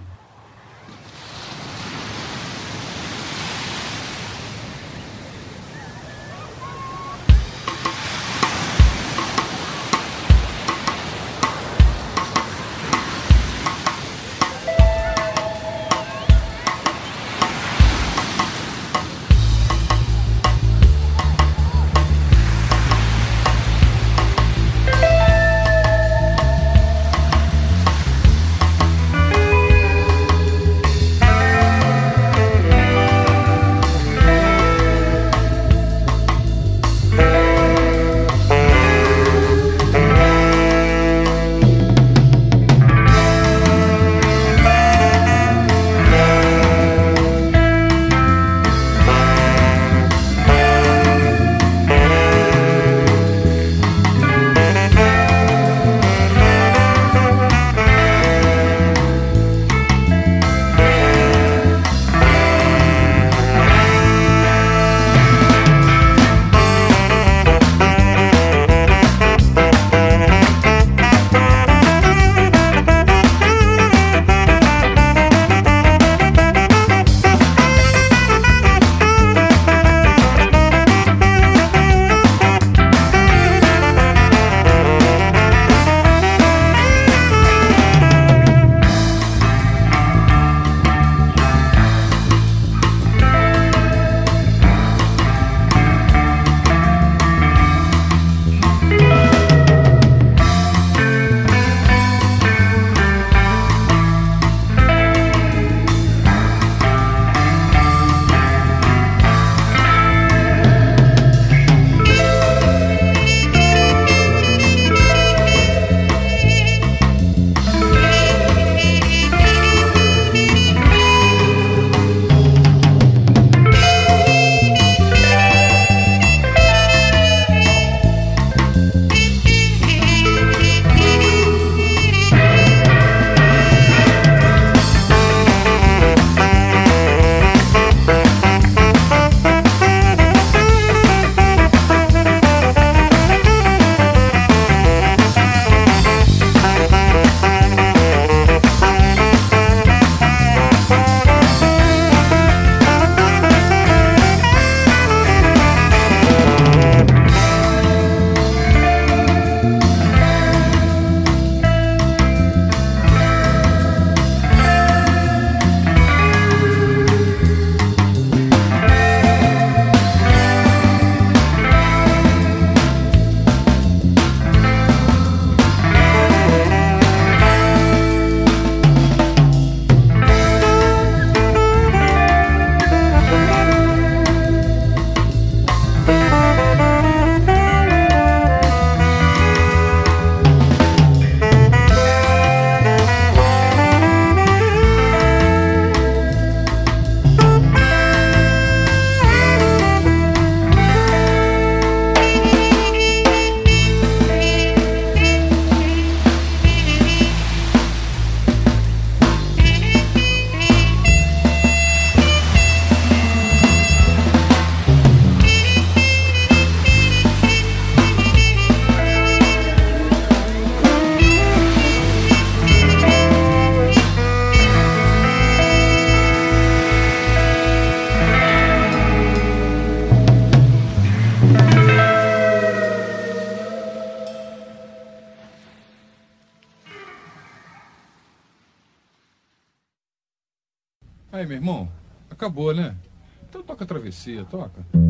Toca a travessia, toca.